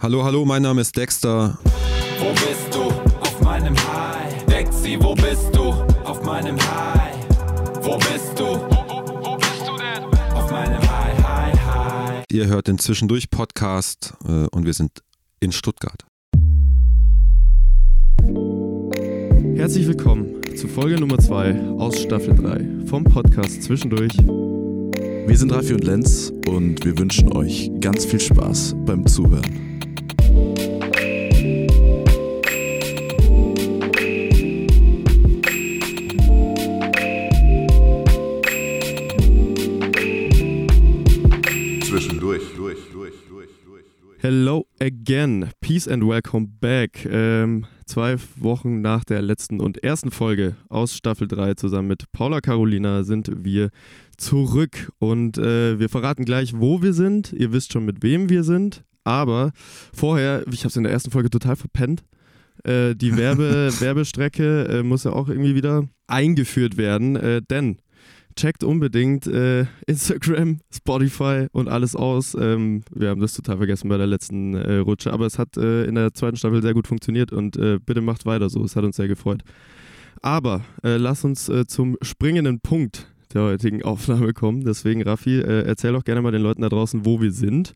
Hallo, hallo, mein Name ist Dexter. Wo bist du? Auf meinem High. Dexy, wo bist du? Auf meinem High. Wo bist du? Wo bist du denn? Auf meinem High, High, High. Ihr hört den Zwischendurch Podcast äh, und wir sind in Stuttgart. Herzlich willkommen zu Folge Nummer 2 aus Staffel 3 vom Podcast Zwischendurch. Wir sind Raffi und Lenz und wir wünschen euch ganz viel Spaß beim Zuhören. Hello again, peace and welcome back. Ähm, zwei Wochen nach der letzten und ersten Folge aus Staffel 3 zusammen mit Paula Carolina sind wir zurück und äh, wir verraten gleich, wo wir sind. Ihr wisst schon, mit wem wir sind, aber vorher, ich habe es in der ersten Folge total verpennt. Äh, die Werbe Werbestrecke äh, muss ja auch irgendwie wieder eingeführt werden, äh, denn checkt unbedingt äh, Instagram, Spotify und alles aus. Ähm, wir haben das total vergessen bei der letzten äh, Rutsche, aber es hat äh, in der zweiten Staffel sehr gut funktioniert und äh, bitte macht weiter so. Es hat uns sehr gefreut. Aber äh, lass uns äh, zum springenden Punkt der heutigen Aufnahme kommen. Deswegen, Raffi, äh, erzähl doch gerne mal den Leuten da draußen, wo wir sind.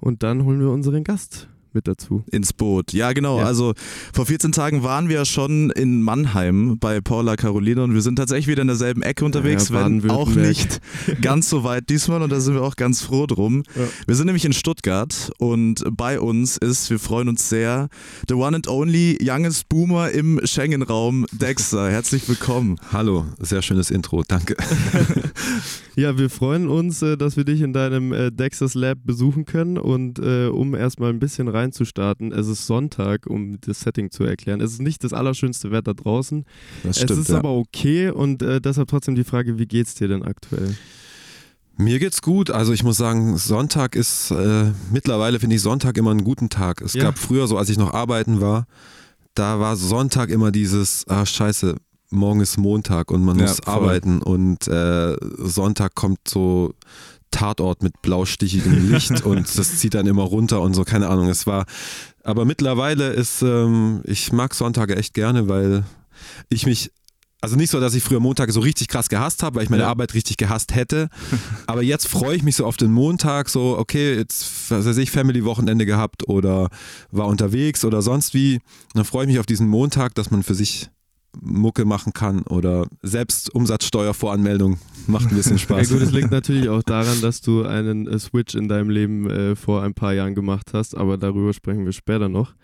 Und dann holen wir unseren Gast mit dazu. Ins Boot. Ja, genau. Ja. Also vor 14 Tagen waren wir schon in Mannheim bei Paula Carolina und wir sind tatsächlich wieder in derselben Ecke unterwegs, Ja, wenn auch nicht ganz so weit diesmal und da sind wir auch ganz froh drum. Ja. Wir sind nämlich in Stuttgart und bei uns ist, wir freuen uns sehr, the one and only youngest Boomer im Schengen-Raum, Dexter. Herzlich willkommen. Hallo, sehr schönes Intro, danke. Ja, wir freuen uns, äh, dass wir dich in deinem äh, Dexas Lab besuchen können und äh, um erstmal ein bisschen reinzustarten, es ist Sonntag, um das Setting zu erklären. Es ist nicht das allerschönste Wetter draußen, Das es ist aber okay und deshalb trotzdem die Frage, wie geht's dir denn aktuell? Mir geht's gut. Also ich muss sagen, Sonntag ist, äh, mittlerweile finde ich Sonntag immer einen guten Tag. Es Ja. gab früher so, als ich noch arbeiten war, da war Sonntag immer dieses, ah scheiße, morgen ist Montag und man Ja, muss voll. arbeiten und äh, Sonntag kommt so Tatort mit blaustichigem Licht und das zieht dann immer runter und so, keine Ahnung. Es war, aber mittlerweile ist, ähm, ich mag Sonntage echt gerne, weil ich mich also nicht so, dass ich früher Montage so richtig krass gehasst habe, weil ich meine Ja. Arbeit richtig gehasst hätte. Aber jetzt freue ich mich so auf den Montag, so, okay, jetzt, was weiß ich, Family-Wochenende gehabt oder war unterwegs oder sonst wie. Und dann freue ich mich auf diesen Montag, dass man für sich Mucke machen kann oder selbst Umsatzsteuervoranmeldung macht ein bisschen Ja Spaß. gut, es liegt natürlich auch daran, dass du einen äh, Switch in deinem Leben äh, vor ein paar Jahren gemacht hast, aber darüber sprechen wir später noch.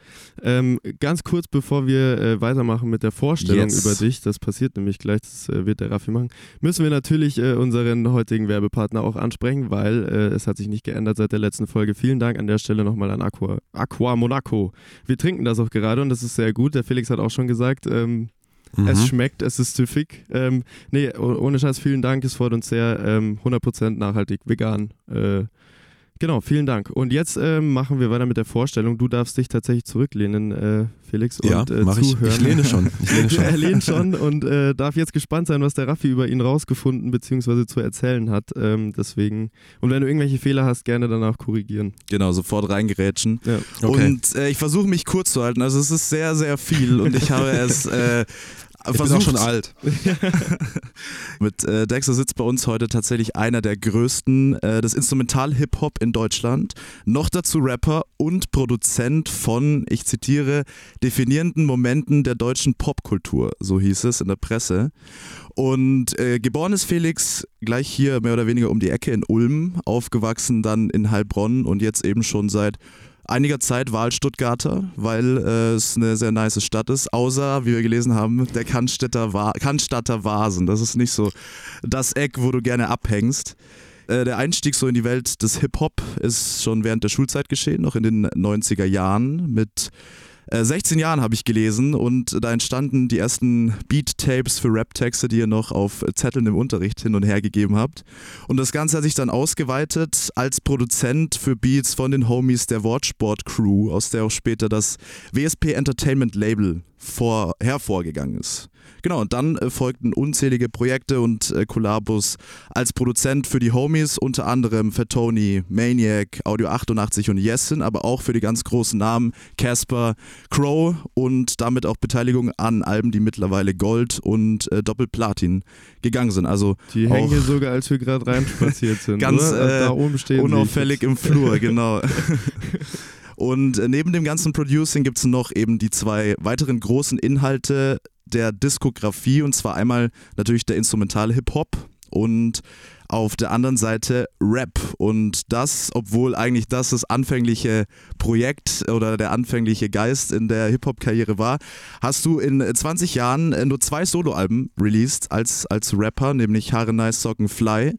Ähm, ganz kurz, bevor wir äh, weitermachen mit der Vorstellung Yes. über dich, das passiert nämlich gleich, das äh, wird der Raffi machen, müssen wir natürlich äh, unseren heutigen Werbepartner auch ansprechen, weil äh, es hat sich nicht geändert seit der letzten Folge. Vielen Dank an der Stelle nochmal an Aqua, Aqua Monaco. Wir trinken das auch gerade und das ist sehr gut. Der Felix hat auch schon gesagt, ähm, Mhm. es schmeckt, es ist süffig. Ähm, nee, oh- ohne Scheiß, vielen Dank. Es freut uns sehr. Ähm, 100% nachhaltig, vegan. Äh, genau, vielen Dank. Und jetzt ähm, machen wir weiter mit der Vorstellung. Du darfst dich tatsächlich zurücklehnen, äh, Felix, ja, und äh, mach ich. zuhören. Ich lehne schon. Ich lehne schon. er lehnt schon und äh, darf jetzt gespannt sein, was der Raffi über ihn rausgefunden bzw. zu erzählen hat. Ähm, deswegen, und wenn du irgendwelche Fehler hast, gerne danach korrigieren. Genau, sofort reingerätschen. Ja. Okay. Und äh, ich versuche mich kurz zu halten. Also es ist sehr, sehr viel und ich habe es Ich bin auch versucht. schon alt. Mit äh, Dexter sitzt bei uns heute tatsächlich einer der größten äh, des Instrumental-Hip-Hop in Deutschland. Noch dazu Rapper und Produzent von, ich zitiere, definierenden Momenten der deutschen Popkultur, so hieß es in der Presse. Und äh, geboren ist Felix gleich hier mehr oder weniger um die Ecke in Ulm, aufgewachsen dann in Heilbronn und jetzt eben schon seit einiger Zeit Wahlstuttgarter, weil äh, es eine sehr nice Stadt ist, außer, wie wir gelesen haben, der Cannstätter, Va Cannstatter Vasen. Das ist nicht so das Eck, wo du gerne abhängst. Äh, der Einstieg so in die Welt des Hip-Hop ist schon während der Schulzeit geschehen, noch in den 90er Jahren mit Äh, 16 Jahren habe ich gelesen und da entstanden die ersten Beat-Tapes für Rap-Texte, die ihr noch auf Zetteln im Unterricht hin und her gegeben habt. Und das Ganze hat sich dann ausgeweitet als Produzent für Beats von den Homies der Wortsport-Crew, aus der auch später das WSP Entertainment Label vor, hervorgegangen ist. Genau, und dann äh, folgten unzählige Projekte und äh, Kollabos als Produzent für die Homies, unter anderem für Tony, Maniac, Audio 88 und Yesin, aber auch für die ganz großen Namen Casper, Crow und damit auch Beteiligung an Alben, die mittlerweile Gold und äh, Doppelplatin gegangen sind. Also Die hängen hier sogar, als wir gerade reinspaziert sind. Ganz, oder? äh, da oben stehen unauffällig im Flur, genau. Und äh, neben dem ganzen Producing gibt es noch eben die zwei weiteren großen Inhalte der Diskografie und zwar einmal natürlich der instrumentale Hip-Hop und auf der anderen Seite Rap. Und das, obwohl eigentlich das das anfängliche Projekt oder der anfängliche Geist in der Hip-Hop-Karriere war, hast du in 20 Jahren äh, nur zwei Soloalben released als, als Rapper, nämlich Haare Nice Socken Fly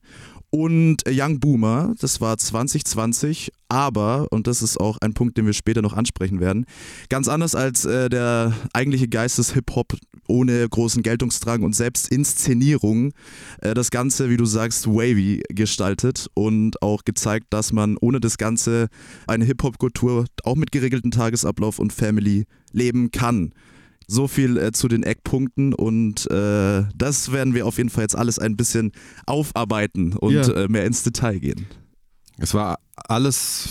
und Young Boomer, das war 2020, aber, und das ist auch ein Punkt, den wir später noch ansprechen werden, ganz anders als äh, der eigentliche Geist des Hip-Hop ohne großen Geltungsdrang und selbst Inszenierung, äh, das Ganze, wie du sagst, wavy gestaltet und auch gezeigt, dass man ohne das Ganze eine Hip-Hop-Kultur auch mit geregeltem Tagesablauf und Family leben kann. So viel äh, zu den Eckpunkten und äh, das werden wir auf jeden Fall jetzt alles ein bisschen aufarbeiten und Ja. äh, mehr ins Detail gehen. Es war alles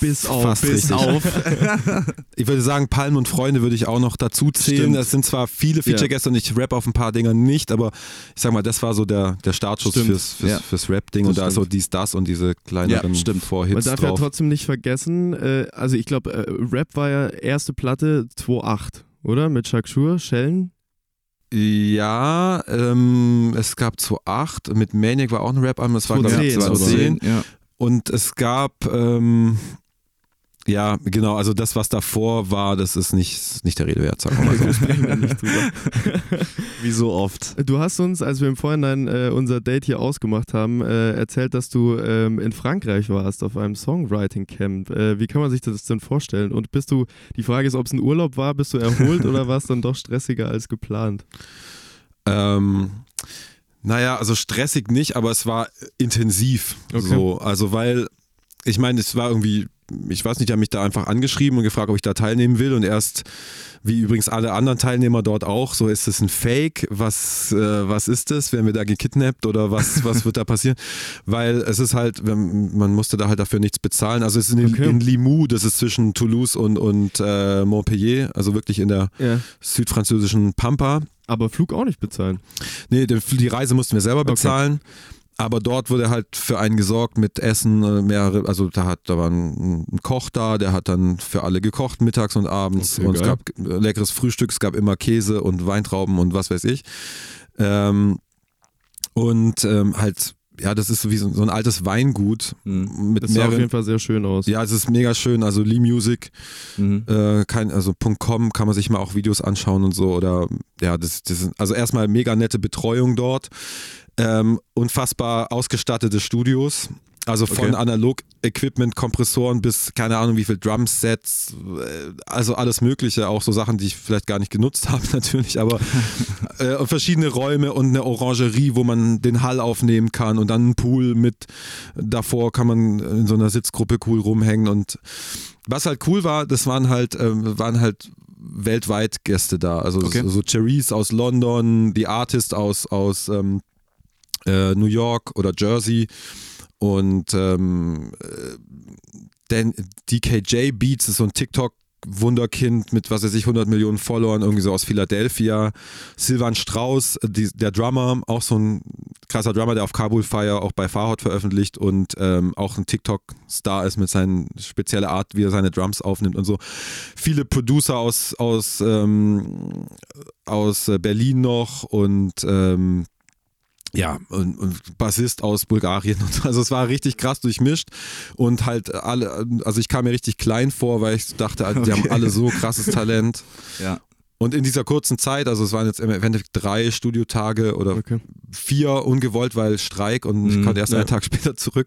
Bis auf, fast bis richtig. auf. Ich würde sagen, Palmen und Freunde würde ich auch noch dazu zählen. Stimmt. Das sind zwar viele Feature-Gäste und ich rap auf ein paar Dingern nicht, aber ich sag mal, das war so der, der Startschuss Stimmt. fürs, fürs, Ja. fürs Rap-Ding und da ist so stimmt. dies, das und diese kleineren Ja, stimmt. Man Vorhits darf ja drauf. trotzdem nicht vergessen, äh, also ich glaube, äh, Rap war ja erste Platte 2.8, oder? Mit Shakshure, Schellen. Ja, ähm, es gab 2008, mit Maniac war auch ein Rap-Album, das war glaube ich 2010 aber. 2010. Ja. Und es gab, ähm, ja, genau, also das, was davor war, das ist nicht, nicht der Rede wert, sagen wir mal so. Sprechen wir nicht drüber. Wie so oft. Du hast uns, als wir im Vorhinein äh, unser Date hier ausgemacht haben, äh, erzählt, dass du ähm, in Frankreich warst auf einem Songwriting-Camp. Äh, wie kann man sich das denn vorstellen? Und bist du, die Frage ist, ob es ein Urlaub war, bist du erholt oder war es dann doch stressiger als geplant? Ähm, naja, also stressig nicht, aber es war intensiv. Okay. So, also weil, ich meine, es war irgendwie, ich weiß nicht, die haben mich da einfach angeschrieben und gefragt, ob ich da teilnehmen will und erst, wie übrigens alle anderen Teilnehmer dort auch, so ist es ein Fake, was, äh, was ist das, werden wir da gekidnappt oder was, was wird da passieren? Weil es ist halt, man musste da halt dafür nichts bezahlen, also es ist in, Okay. in Limoux, das ist zwischen Toulouse und, und äh, Montpellier, also wirklich in der Ja. südfranzösischen Pampa. Aber Flug auch nicht bezahlen. Nee, die Reise mussten wir selber Okay. Aber dort wurde halt für einen gesorgt mit Essen, äh, mehrere, also da hat, da war ein, ein Koch da, der hat dann für alle gekocht, mittags und abends. Okay, und es geil. gab äh, leckeres Frühstück, es gab immer Käse und Weintrauben und was weiß ich. Ähm, und ähm, halt, ja, das ist so wie so, so ein altes Weingut Mhm. mit Das sah auf mehreren. jeden Fall sehr schön aus. Ja, es ist mega schön. Also Lee Music, Mhm. äh, kein, also .com kann man sich mal auch Videos anschauen und so. Oder ja, das, das ist also erstmal mega nette Betreuung dort. Ähm, unfassbar ausgestattete Studios. Also von Okay. Analog-Equipment, Kompressoren bis keine Ahnung wie viel Drumsets, äh, also alles Mögliche, auch so Sachen, die ich vielleicht gar nicht genutzt habe natürlich, aber äh, verschiedene Räume und eine Orangerie, wo man den Hall aufnehmen kann und dann ein Pool mit, davor kann man in so einer Sitzgruppe cool rumhängen und was halt cool war, das waren halt, ähm, waren halt weltweit Gäste da, also Okay. so, so Cherise aus London, die Artist aus, aus ähm, äh, New York oder Jersey und ähm, äh, Dan- DKJ Beats ist so ein TikTok Wunderkind mit, was weiß ich, 100 Millionen Followern, irgendwie so aus Philadelphia. Silvan Strauss, die, der Drummer, auch so ein krasser Drummer, der auf Kabul Fire auch bei Farhot veröffentlicht und ähm, auch ein TikTok-Star ist mit seinen spezielle Art, wie er seine Drums aufnimmt und so. Viele Producer aus, aus, ähm, aus Berlin noch und ähm, ja, und, und Bassist aus Bulgarien und so. Also es war richtig krass durchmischt und halt alle, also ich kam mir richtig klein vor, weil ich dachte, die Okay. haben alle so krasses Talent. Ja. Und in dieser kurzen Zeit, also es waren jetzt im Endeffekt drei Studiotage oder Okay. vier ungewollt, weil Streik und ich Mhm, konnte erst ja. einen Tag später zurück.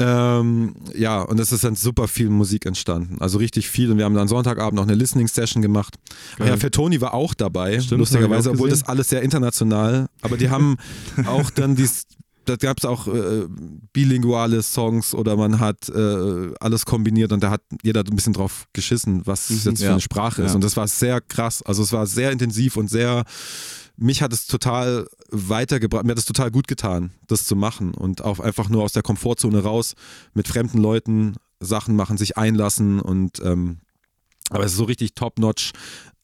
Ähm, ja, und es ist dann super viel Musik entstanden. Also richtig viel. Und wir haben dann Sonntagabend noch eine Listening-Session gemacht. Geil. Ja, Fettoni war auch dabei, Stimmt, lustigerweise, auch obwohl das alles sehr international. Aber die haben auch dann dies, da gab es auch äh, bilinguale Songs oder man hat äh, alles kombiniert und da hat jeder ein bisschen drauf geschissen, was Mhm. jetzt für Ja. eine Sprache ist. Ja. Und das war sehr krass. Also es war sehr intensiv und sehr, mich hat es total weitergebracht, mir hat es total gut getan, das zu machen und auch einfach nur aus der Komfortzone raus mit fremden Leuten Sachen machen, sich einlassen und ähm, aber es ist so richtig top-notch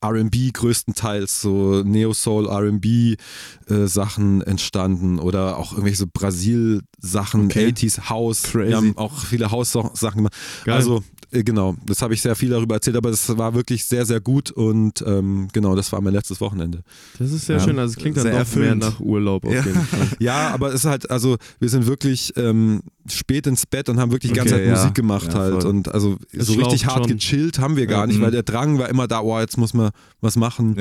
RB größtenteils, so Neo-Soul, RB äh, Sachen entstanden oder auch irgendwelche so Brasil-Sachen, Okay. 80s House. Crazy. Wir haben auch viele House-Sachen gemacht. Geil. Also, äh, genau, das habe ich sehr viel darüber erzählt, aber es war wirklich sehr, sehr gut und ähm, genau, das war mein letztes Wochenende. Das ist sehr Ja, schön. Also es klingt dann sehr doch erfüllend. mehr nach Urlaub auf Ja. jeden Fall. Ja, aber es ist halt, also wir sind wirklich ähm, spät ins Bett und haben wirklich die ganze Okay, Zeit ja. Musik gemacht Ja, halt. Und also Es so richtig hart schon. gechillt haben wir gar Ja, nicht, mhm. weil der Drang war immer da, oh, jetzt muss man was machen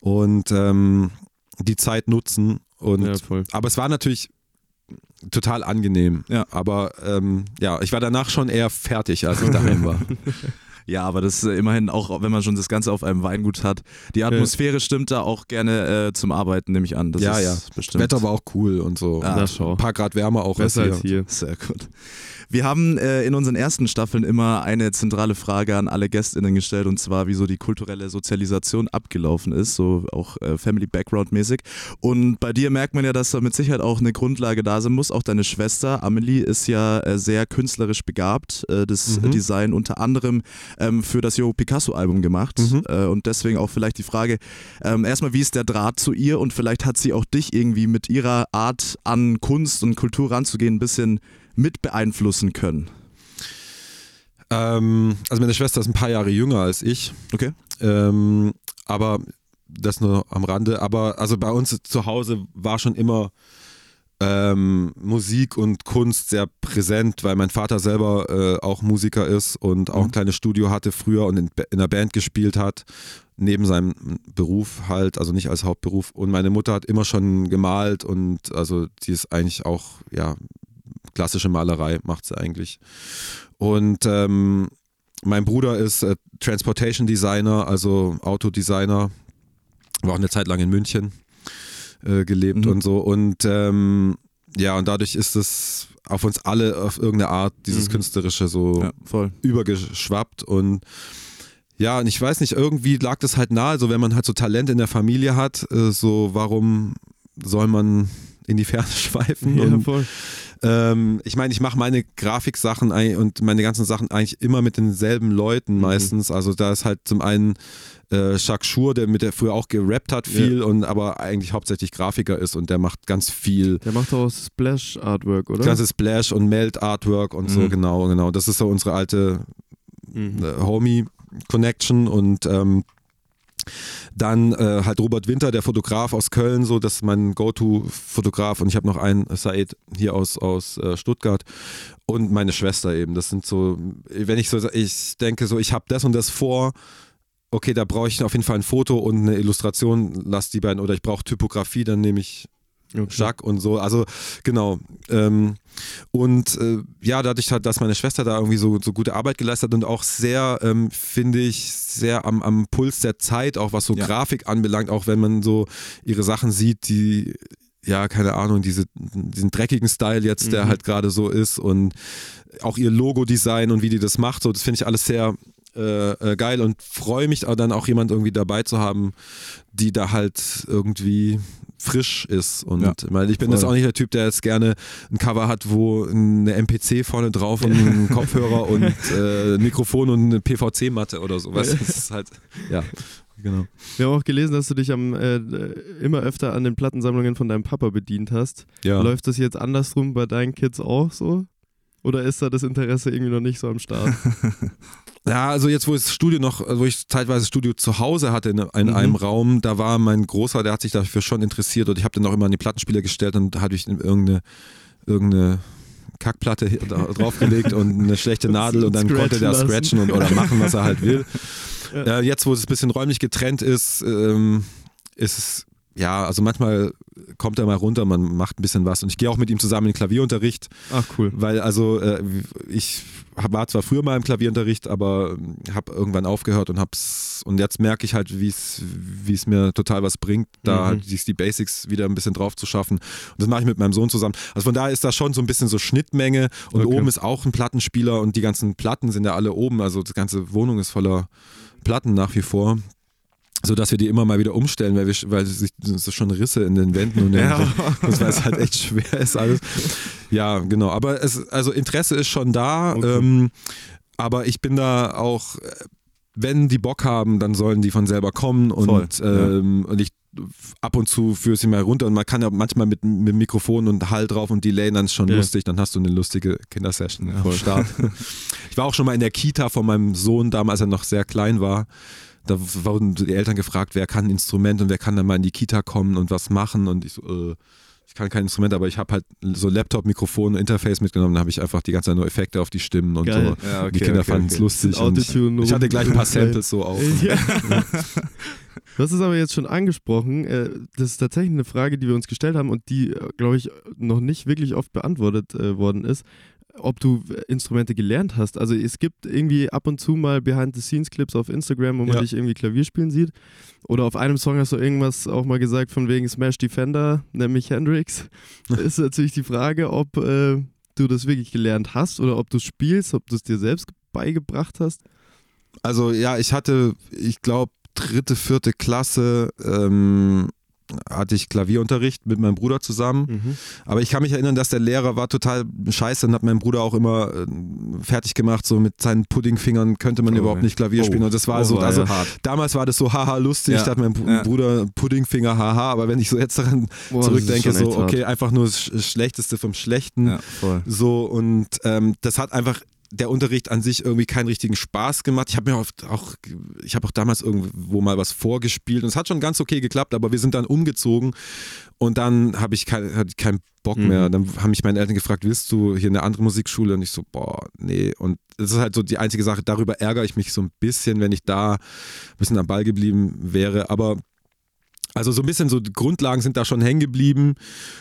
und ähm, die Zeit nutzen. Und aber es war natürlich total angenehm. Aber ähm, ja, ich war danach schon eher fertig, als ich daheim war. Ja, aber das ist äh, immerhin auch, wenn man schon das Ganze auf einem Weingut hat. Die Atmosphäre stimmt da auch gerne äh, zum Arbeiten, nehme ich an. Das Ja, ist ja. bestimmt. Wetter war auch cool und so. Ah, Na schau. Ein paar Grad wärmer auch Besser als als hier. hier. Sehr gut. Wir haben äh, in unseren ersten Staffeln immer eine zentrale Frage an alle GästInnen gestellt und zwar, wieso die kulturelle Sozialisation abgelaufen ist, so auch äh, Family Background mäßig. Und bei dir merkt man ja, dass da mit Sicherheit auch eine Grundlage da sein muss. Auch deine Schwester Amelie ist ja äh, sehr künstlerisch begabt, äh, das Mhm. Design unter anderem ähm, für das Jo Picasso-Album gemacht. Mhm. Äh, und deswegen auch vielleicht die Frage, ähm, erstmal, wie ist der Draht zu ihr und vielleicht hat sie auch dich irgendwie mit ihrer Art an Kunst und Kultur ranzugehen ein bisschen mit beeinflussen können. Ähm, also meine Schwester ist ein paar Jahre jünger als ich. Okay. Ähm, aber das nur am Rande. Aber also bei uns zu Hause war schon immer ähm, Musik und Kunst sehr präsent, weil mein Vater selber äh, auch Musiker ist und auch ein Mhm. kleines Studio hatte früher und in, in einer Band gespielt hat, neben seinem Beruf halt, also nicht als Hauptberuf. Und meine Mutter hat immer schon gemalt und also die ist eigentlich auch, ja, klassische Malerei macht sie eigentlich. Und ähm, mein Bruder ist äh, Transportation Designer, also Autodesigner, war auch eine Zeit lang in München äh, gelebt Mhm. und so. Und ähm, ja, und dadurch ist es auf uns alle auf irgendeine Art, dieses Mhm. Künstlerische so Ja, voll. übergeschwappt und ja, und ich weiß nicht, irgendwie lag das halt nahe, so wenn man halt so Talent in der Familie hat, äh, so warum soll man in die Ferne schweifen? Ja, und voll. ähm, ich meine, ich mache meine Grafiksachen und meine ganzen Sachen eigentlich immer mit denselben Leuten Mhm. meistens. Also da ist halt zum einen äh, Jacques Schur, der mit der früher auch gerappt hat viel und aber eigentlich hauptsächlich Grafiker ist und der macht ganz viel Der macht auch Splash Artwork, oder? ganze Splash und Melt Artwork und so, Mhm. genau, genau. Das ist so unsere alte Mhm. äh, Homie Connection und ähm, dann äh, halt Robert Winter, der Fotograf aus Köln, so das ist mein Go-To-Fotograf und ich habe noch einen Said hier aus, aus äh, Stuttgart und meine Schwester eben. Das sind so, wenn ich so, ich denke so, ich habe das und das vor, okay, da brauche ich auf jeden Fall ein Foto und eine Illustration, lass die beiden oder ich brauche Typografie, dann nehme ich Okay. Jacques und so. Also genau. Ähm, und äh, ja, dadurch hat, dass meine Schwester da irgendwie so, so gute Arbeit geleistet hat und auch sehr, ähm, finde ich, sehr am, am Puls der Zeit, auch was so Ja. Grafik anbelangt, auch wenn man so ihre Sachen sieht, die ja, keine Ahnung, diese, diesen dreckigen Style jetzt, der Mhm. halt gerade so ist und auch ihr Logo-Design und wie die das macht, so, das finde ich alles sehr äh, äh, geil und freue mich dann auch jemand irgendwie dabei zu haben, die da halt irgendwie frisch ist und Ja, ich bin voll. jetzt auch nicht der Typ, der jetzt gerne ein Cover hat, wo eine MPC vorne drauf und ein Kopfhörer und äh, ein Mikrofon und eine PVC-Matte oder so. Weißt du, das ist halt, ja, genau. Wir haben auch gelesen, dass du dich am, äh, immer öfter an den Plattensammlungen von deinem Papa bedient hast. Ja. Läuft das jetzt andersrum bei deinen Kids auch so? Oder ist da das Interesse irgendwie noch nicht so am Start? Ja, also jetzt, wo ich das Studio noch, wo ich teilweise das Studio zu Hause hatte in, in Mhm. einem Raum, da war mein Großer, der hat sich dafür schon interessiert und ich habe dann auch immer an die Plattenspieler gestellt und da hatte ich irgendeine, irgendeine Kackplatte draufgelegt und eine schlechte Nadel und dann konnte der scratchen und, oder machen, was er halt will. Ja. Äh, jetzt, wo es ein bisschen räumlich getrennt ist, ähm, ist es ja, also manchmal kommt er mal runter, man macht ein bisschen was und ich gehe auch mit ihm zusammen in den Klavierunterricht, Ach cool. weil also äh, ich war zwar früher mal im Klavierunterricht, aber habe irgendwann aufgehört und hab's und jetzt merke ich halt, wie es wie es mir total was bringt, da Mhm. halt die, die Basics wieder ein bisschen drauf zu schaffen. Und das mache ich mit meinem Sohn zusammen. Also von daher ist da schon so ein bisschen so Schnittmenge und Okay. oben ist auch ein Plattenspieler und die ganzen Platten sind ja alle oben, also die ganze Wohnung ist voller Platten nach wie vor. So dass wir die immer mal wieder umstellen, weil wir weil sich so schon Risse in den Wänden und Ja. das weil es halt echt schwer ist alles. Ja, genau. Aber es, also Interesse ist schon da. Okay. Ähm, aber ich bin da auch, wenn die Bock haben, dann sollen die von selber kommen und, Voll, ja. ähm, und ich ab und zu führe sie mal runter und man kann ja manchmal mit, mit Mikrofon und Hall drauf und Delay, dann ist schon Ja. lustig, dann hast du eine lustige Kindersession am Start. ich war auch schon mal in der Kita von meinem Sohn, damals er noch sehr klein war. Da wurden die Eltern gefragt, wer kann ein Instrument und wer kann dann mal in die Kita kommen und was machen und ich so, äh, ich kann kein Instrument, aber ich habe halt so Laptop, Mikrofon, Interface mitgenommen, da habe ich einfach die ganze Zeit nur Effekte auf die Stimmen und Geil. so. Ja, die Kinder fanden es lustig. Und Autotune ich hatte gleich ein paar Samples so auch. Ja. Du hast es aber jetzt schon angesprochen. äh, Das ist tatsächlich eine Frage, die wir uns gestellt haben und die, glaube ich, noch nicht wirklich oft beantwortet äh, worden ist. Ob du Instrumente gelernt hast. Also es gibt irgendwie ab und zu mal Behind-the-Scenes-Clips auf Instagram, wo man Ja. dich irgendwie Klavier spielen sieht. Oder auf einem Song hast du irgendwas auch mal gesagt von wegen Smash Defender, nämlich Hendrix. ist natürlich die Frage, ob äh, du das wirklich gelernt hast oder ob du spielst, ob du es dir selbst beigebracht hast. Also ja, ich hatte, ich glaube, dritte, vierte Klasse ähm, hatte ich Klavierunterricht mit meinem Bruder zusammen. Mhm. Aber ich kann mich erinnern, dass der Lehrer war total scheiße und hat meinen Bruder auch immer äh, fertig gemacht, so mit seinen Puddingfingern könnte man Oh, überhaupt nicht Klavier Oh. spielen. Und das war Oh, so, also ja hart. damals war das so haha lustig, Ja. da hat mein Ja. Bruder Puddingfinger haha, aber wenn ich so jetzt daran zurückdenke, so hart. okay, einfach nur das Sch- Schlechteste vom Schlechten. Ja, voll. So und ähm, das hat einfach der Unterricht an sich irgendwie keinen richtigen Spaß gemacht. Ich habe mir oft auch, ich habe auch damals irgendwo mal was vorgespielt und es hat schon ganz okay geklappt, aber wir sind dann umgezogen und dann habe ich kein, keinen Bock Mhm. mehr. Dann haben mich meine Eltern gefragt, willst du hier eine andere Musikschule? Und ich so, boah, nee. Und das ist halt so die einzige Sache, darüber ärgere ich mich so ein bisschen, wenn ich da ein bisschen am Ball geblieben wäre. Aber also so ein bisschen so die Grundlagen sind da schon hängen geblieben.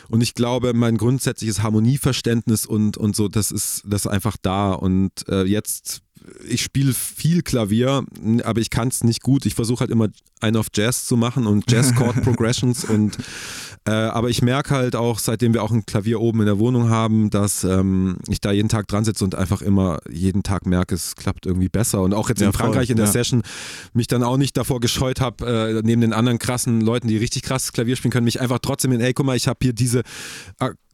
Und ich glaube, mein grundsätzliches Harmonieverständnis und, und so, das ist, das ist einfach da. Und äh, jetzt, ich spiele viel Klavier, aber ich kann es nicht gut. Ich versuche halt immer einen auf Jazz zu machen und Jazz Chord Progressions und äh, aber ich merke halt auch, seitdem wir auch ein Klavier oben in der Wohnung haben, dass ähm, ich da jeden Tag dran sitze und einfach immer jeden Tag merke, es klappt irgendwie besser. Und auch jetzt Ja, in Frankreich voll, in der ja. Session mich dann auch nicht davor gescheut habe, äh, neben den anderen krassen Leuten, die richtig krasses Klavier spielen können, mich einfach trotzdem in, ey, guck mal, ich habe hier diese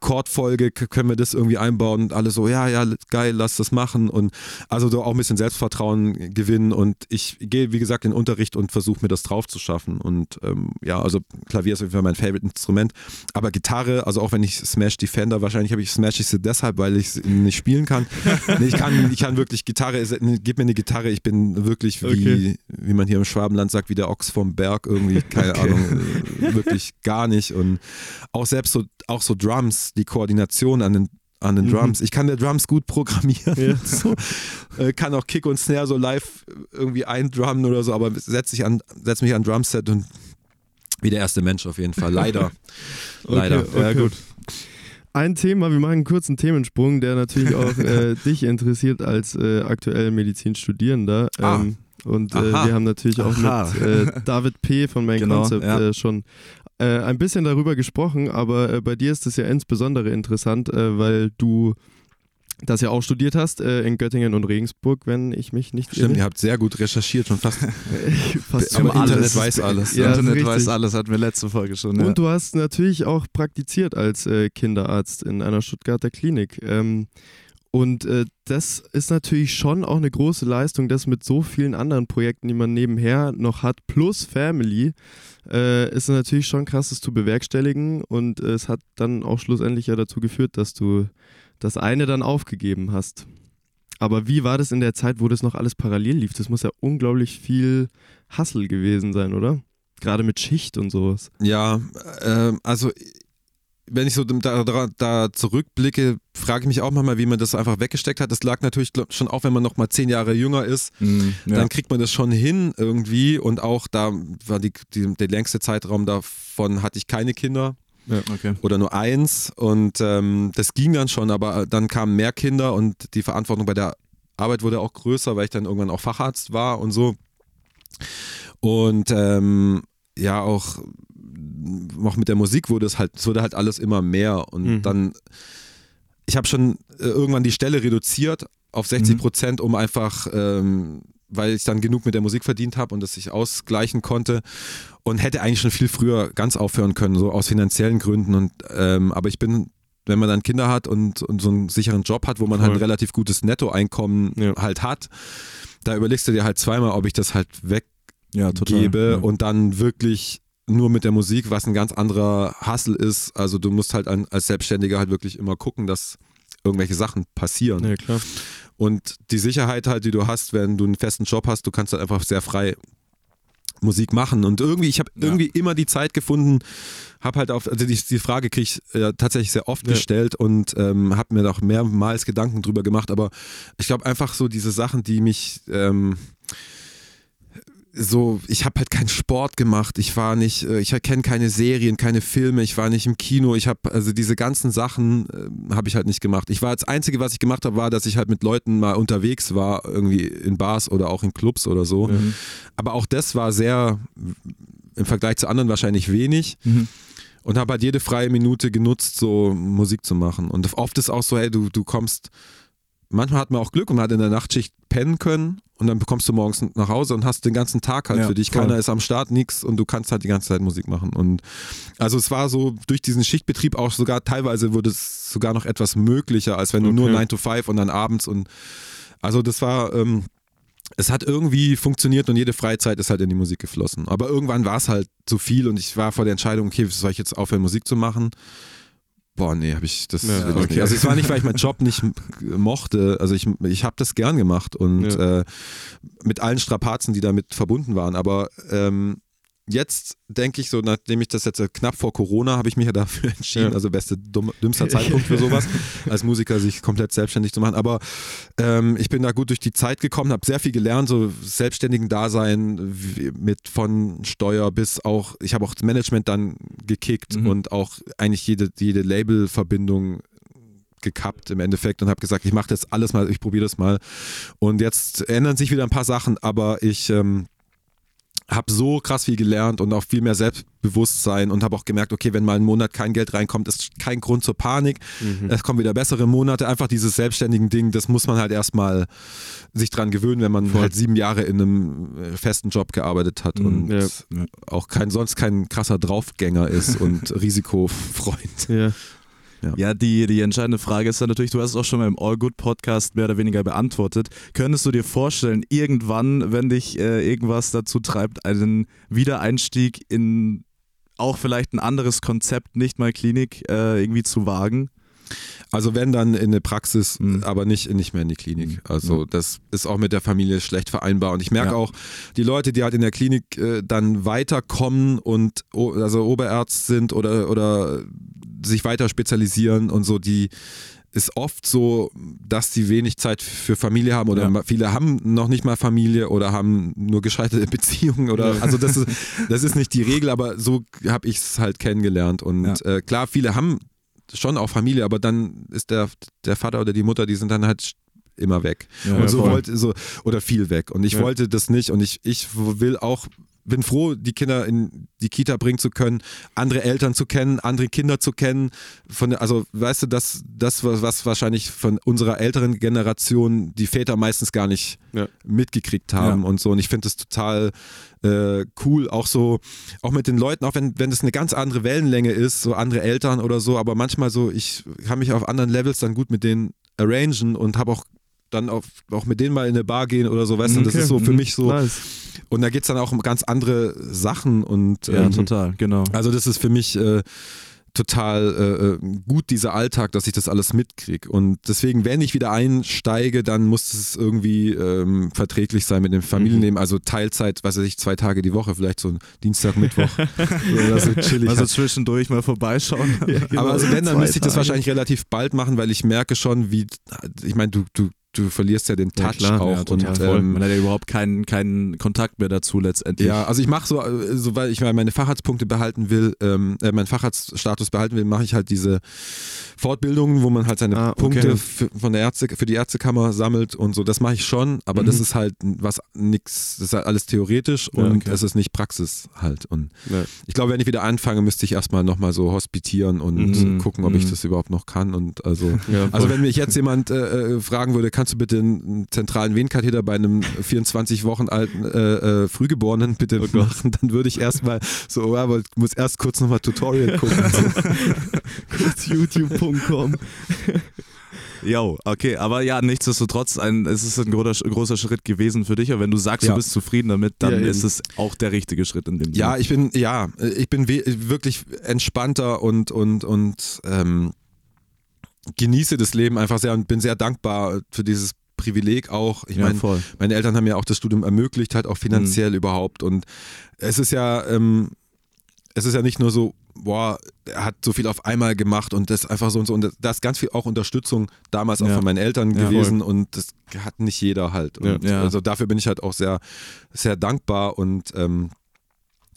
Akkordfolge, können wir das irgendwie einbauen? Und alle so, ja, ja, geil, lass das machen. Und also so auch ein bisschen Selbstvertrauen gewinnen. Und ich gehe, wie gesagt, in den Unterricht und versuche mir das drauf zu schaffen. Und ähm, ja, also Klavier ist auf jeden Fall mein Favorite-Instrument. Aber Gitarre, also auch wenn ich Smash Defender, wahrscheinlich habe ich Smash ich sie deshalb, weil ich sie nicht spielen kann. nee, ich kann. Ich kann wirklich Gitarre, ist- gib mir eine Gitarre, ich bin wirklich wie, Okay. wie man hier im Schwabenland sagt, wie der Ochs vom Berg irgendwie, keine Ahnung, äh, wirklich gar nicht. Und auch selbst so, auch so Drums, die Koordination an den an den Mhm. Drums. Ich kann der Drums gut programmieren. Ja. So. Äh, kann auch Kick und Snare so live irgendwie eindrummen oder so, aber setze ich an, setz mich an Drumset und wie der erste Mensch auf jeden Fall. Leider. Leider. Okay, Ja, gut. Ein Thema, wir machen einen kurzen Themensprung, der natürlich auch äh, dich interessiert als äh, aktuell Medizinstudierender. Ah. Ähm, und äh, wir haben natürlich auch Aha. mit äh, David P. von Main Genau, Concept ja. äh, schon äh, ein bisschen darüber gesprochen, aber äh, bei dir ist es ja insbesondere interessant, äh, weil du das ja auch studiert hast äh, in Göttingen und Regensburg, wenn ich mich nicht Stimmt, irre. ihr habt sehr gut recherchiert, schon fast. Fast Aber schon Internet alles. weiß alles. Ja, Internet weiß alles, hatten wir letzte Folge schon. Ja. Und du hast natürlich auch praktiziert als äh, Kinderarzt in einer Stuttgarter Klinik. Ähm, und äh, das ist natürlich schon auch eine große Leistung, das mit so vielen anderen Projekten, die man nebenher noch hat, plus Family, äh, ist natürlich schon krass, das zu bewerkstelligen. Und äh, es hat dann auch schlussendlich ja dazu geführt, dass du das eine dann aufgegeben hast. Aber wie war das in der Zeit, wo das noch alles parallel lief? Das muss ja unglaublich viel Hassel gewesen sein, oder? Gerade mit Schicht und sowas. Ja, ähm, also wenn ich so da, da, da zurückblicke, frage ich mich auch manchmal, wie man das einfach weggesteckt hat. Das lag natürlich schon auch, wenn man noch mal zehn Jahre jünger ist, Mhm, ja. dann kriegt man das schon hin irgendwie. Und auch da war die, die, der längste Zeitraum davon hatte ich keine Kinder okay. oder nur eins. Und ähm, das ging dann schon, aber dann kamen mehr Kinder und die Verantwortung bei der Arbeit wurde auch größer, weil ich dann irgendwann auch Facharzt war und so. Und ähm, ja, auch, auch mit der Musik wurde es halt, es wurde halt alles immer mehr. Und Mhm. dann, ich habe schon äh, irgendwann die Stelle reduziert auf 60 Prozent, um einfach, ähm, weil ich dann genug mit der Musik verdient habe und das sich ausgleichen konnte und hätte eigentlich schon viel früher ganz aufhören können, so aus finanziellen Gründen. Und ähm, aber ich bin, wenn man dann Kinder hat und, und so einen sicheren Job hat, wo man halt ein relativ gutes Nettoeinkommen Ja. halt hat, da überlegst du dir halt zweimal, ob ich das halt Ja, weggebe ja. und dann wirklich nur mit der Musik, was ein ganz anderer Hustle ist. Also du musst halt als Selbstständiger halt wirklich immer gucken, dass irgendwelche Sachen passieren. Ja, klar. Und die Sicherheit halt, die du hast, wenn du einen festen Job hast, du kannst halt einfach sehr frei Musik machen. Und irgendwie, ich habe Ja. irgendwie immer die Zeit gefunden, habe halt auf, also die, die Frage kriege ich äh, tatsächlich sehr oft Ja. gestellt und ähm, habe mir da auch mehrmals Gedanken drüber gemacht. Aber ich glaube einfach so diese Sachen, die mich ähm, so, ich habe halt keinen Sport gemacht, ich war nicht, äh, ich kenne keine Serien, keine Filme, ich war nicht im Kino, ich habe, also diese ganzen Sachen äh, habe ich halt nicht gemacht. Ich war das Einzige, was ich gemacht habe, war, dass ich halt mit Leuten mal unterwegs war, irgendwie in Bars oder auch in Clubs oder so. Mhm. Aber auch das war sehr, im Vergleich zu anderen wahrscheinlich wenig. Mhm. Und habe halt jede freie Minute genutzt, so Musik zu machen. Und oft ist auch so, hey, du, du kommst, manchmal hat man auch Glück und man hat in der Nachtschicht pennen können und dann kommst du morgens nach Hause und hast den ganzen Tag halt Ja, für dich. voll. Keiner ist am Start, nix und du kannst halt die ganze Zeit Musik machen. Und also es war so durch diesen Schichtbetrieb auch sogar teilweise wurde es sogar noch etwas möglicher, als wenn du nur Okay. 9 to 5 und dann abends und also das war, ähm, es hat irgendwie funktioniert und jede Freizeit ist halt in die Musik geflossen. Aber irgendwann war es halt zu viel und ich war vor der Entscheidung, okay, soll ich jetzt aufhören, Musik zu machen? Boah, nee, habe ich das Ja, okay. nicht. Also es war nicht, weil ich meinen Job nicht mochte. Also ich, ich habe das gern gemacht und Ja. äh, mit allen Strapazen, die damit verbunden waren. Aber ähm, jetzt denke ich so, nachdem ich das jetzt äh, knapp vor Corona, habe ich mich ja dafür entschieden, Ja. also beste dumm, dümmster Zeitpunkt für sowas, als Musiker sich komplett selbstständig zu machen. Aber ähm, ich bin da gut durch die Zeit gekommen, habe sehr viel gelernt, so selbstständigen Dasein mit von Steuer bis auch, ich habe auch das Management dann gekickt Mhm. und auch eigentlich jede, jede Labelverbindung gekappt im Endeffekt und habe gesagt, ich mache das alles mal, ich probiere das mal. Und jetzt ändern sich wieder ein paar Sachen, aber ich ähm, habe so krass viel gelernt und auch viel mehr Selbstbewusstsein und habe auch gemerkt, okay, wenn mal ein Monat kein Geld reinkommt, ist kein Grund zur Panik. Mhm. Es kommen wieder bessere Monate. Einfach dieses selbstständigen Ding, das muss man halt erstmal sich dran gewöhnen, wenn man Voll. halt sieben Jahre in einem äh, festen Job gearbeitet hat Mhm, und. Ja. auch kein sonst kein krasser Draufgänger ist und Risikofreund. Ja. Ja, die, die entscheidende Frage ist dann natürlich, du hast es auch schon mal im All Good Podcast mehr oder weniger beantwortet. Könntest du dir vorstellen, irgendwann, wenn dich äh, irgendwas dazu treibt, einen Wiedereinstieg in auch vielleicht ein anderes Konzept, nicht mal Klinik, äh, irgendwie zu wagen? Also wenn dann in eine Praxis, Mhm. aber nicht, nicht mehr in die Klinik. Mhm. Also Ja. das ist auch mit der Familie schlecht vereinbar. Und ich merke Ja. auch, die Leute, die halt in der Klinik äh, dann weiterkommen und also Oberärzt sind oder, oder sich weiter spezialisieren und so, die ist oft so, dass sie wenig Zeit für Familie haben oder Ja. viele haben noch nicht mal Familie oder haben nur gescheiterte Beziehungen oder Ja. also das ist, das ist nicht die Regel, aber so habe ich es halt kennengelernt und Ja. äh, klar, viele haben schon auch Familie, aber dann ist der, der Vater oder die Mutter, die sind dann halt immer weg. Ja, und so voll. wollte so oder viel weg. Und ich Ja. wollte das nicht und ich, ich will auch, bin froh, die Kinder in die Kita bringen zu können, andere Eltern zu kennen, andere Kinder zu kennen. Von, also weißt du, das, das was, was wahrscheinlich von unserer älteren Generation die Väter meistens gar nicht Ja. mitgekriegt haben Ja. und so. Und ich finde das total äh, cool, auch so, auch mit den Leuten, auch wenn, wenn es eine ganz andere Wellenlänge ist, so andere Eltern oder so, aber manchmal so, ich kann mich auf anderen Levels dann gut mit denen arrangen und habe auch dann auf, auch mit denen mal in eine Bar gehen oder so, weißt du, das Okay. ist so für Mhm. mich so, Nice. und da geht es dann auch um ganz andere Sachen und Ja, ähm, total, genau. also das ist für mich äh, total äh, äh, gut, dieser Alltag, dass ich das alles mitkriege. Und deswegen, wenn ich wieder einsteige, dann muss es irgendwie ähm, verträglich sein mit dem Familienleben. Also Teilzeit, was weiß ich, zwei Tage die Woche, vielleicht so Dienstag, Mittwoch. oder so chillig. Also zwischendurch mal vorbeischauen. Aber also wenn, dann Zwei müsste ich das Tage. wahrscheinlich relativ bald machen, weil ich merke schon, wie, ich meine, du, du, du verlierst ja den Ja, Touch klar, auch. ja, und, ähm, Man hat ja überhaupt keinen, keinen Kontakt mehr dazu letztendlich. Ja, also ich mache so, äh, so, weil ich meine Facharztpunkte behalten will, ähm, äh, meinen Facharztstatus behalten will, mache ich halt diese Fortbildungen, wo man halt seine Ah, okay. Punkte für, von der Ärzte, für die Ärztekammer sammelt und so. Das mache ich schon, aber das Mhm. ist halt was nix, das ist halt alles theoretisch Ja, und okay. es ist nicht Praxis halt. Und Ja. ich glaube, wenn ich wieder anfange, müsste ich erstmal nochmal so hospitieren und Mhm. gucken, ob ich Mhm. das überhaupt noch kann. Und also, Ja, also wenn mich jetzt jemand äh, äh, fragen würde, kannst du bitte einen zentralen Venenkatheter bei einem 24 Wochen alten äh, äh, Frühgeborenen bitte Oh machen, dann würde ich erstmal so, oh, aber ich muss erst kurz nochmal Tutorial gucken. So. kurz youtube.com. Jo, okay, aber ja, nichtsdestotrotz, ein, es ist ein großer, großer Schritt gewesen für dich. Und wenn du sagst, Ja. du bist zufrieden damit, dann Ja, ist es auch der richtige Schritt in dem Ja, Sinne. ich bin, ja, ich bin wirklich entspannter und, und, und ähm, genieße das Leben einfach sehr und bin sehr dankbar für dieses Privileg auch. Ich ja, meine, voll. meine Eltern haben ja auch das Studium ermöglicht, halt auch finanziell Mhm. überhaupt. Und es ist ja, ähm, es ist ja nicht nur so, boah, er hat so viel auf einmal gemacht und das einfach so und so. Und da ist ganz viel auch Unterstützung damals auch Ja. von meinen Eltern Ja, gewesen und das hat nicht jeder halt. Und. Also dafür bin ich halt auch sehr, sehr dankbar und ähm,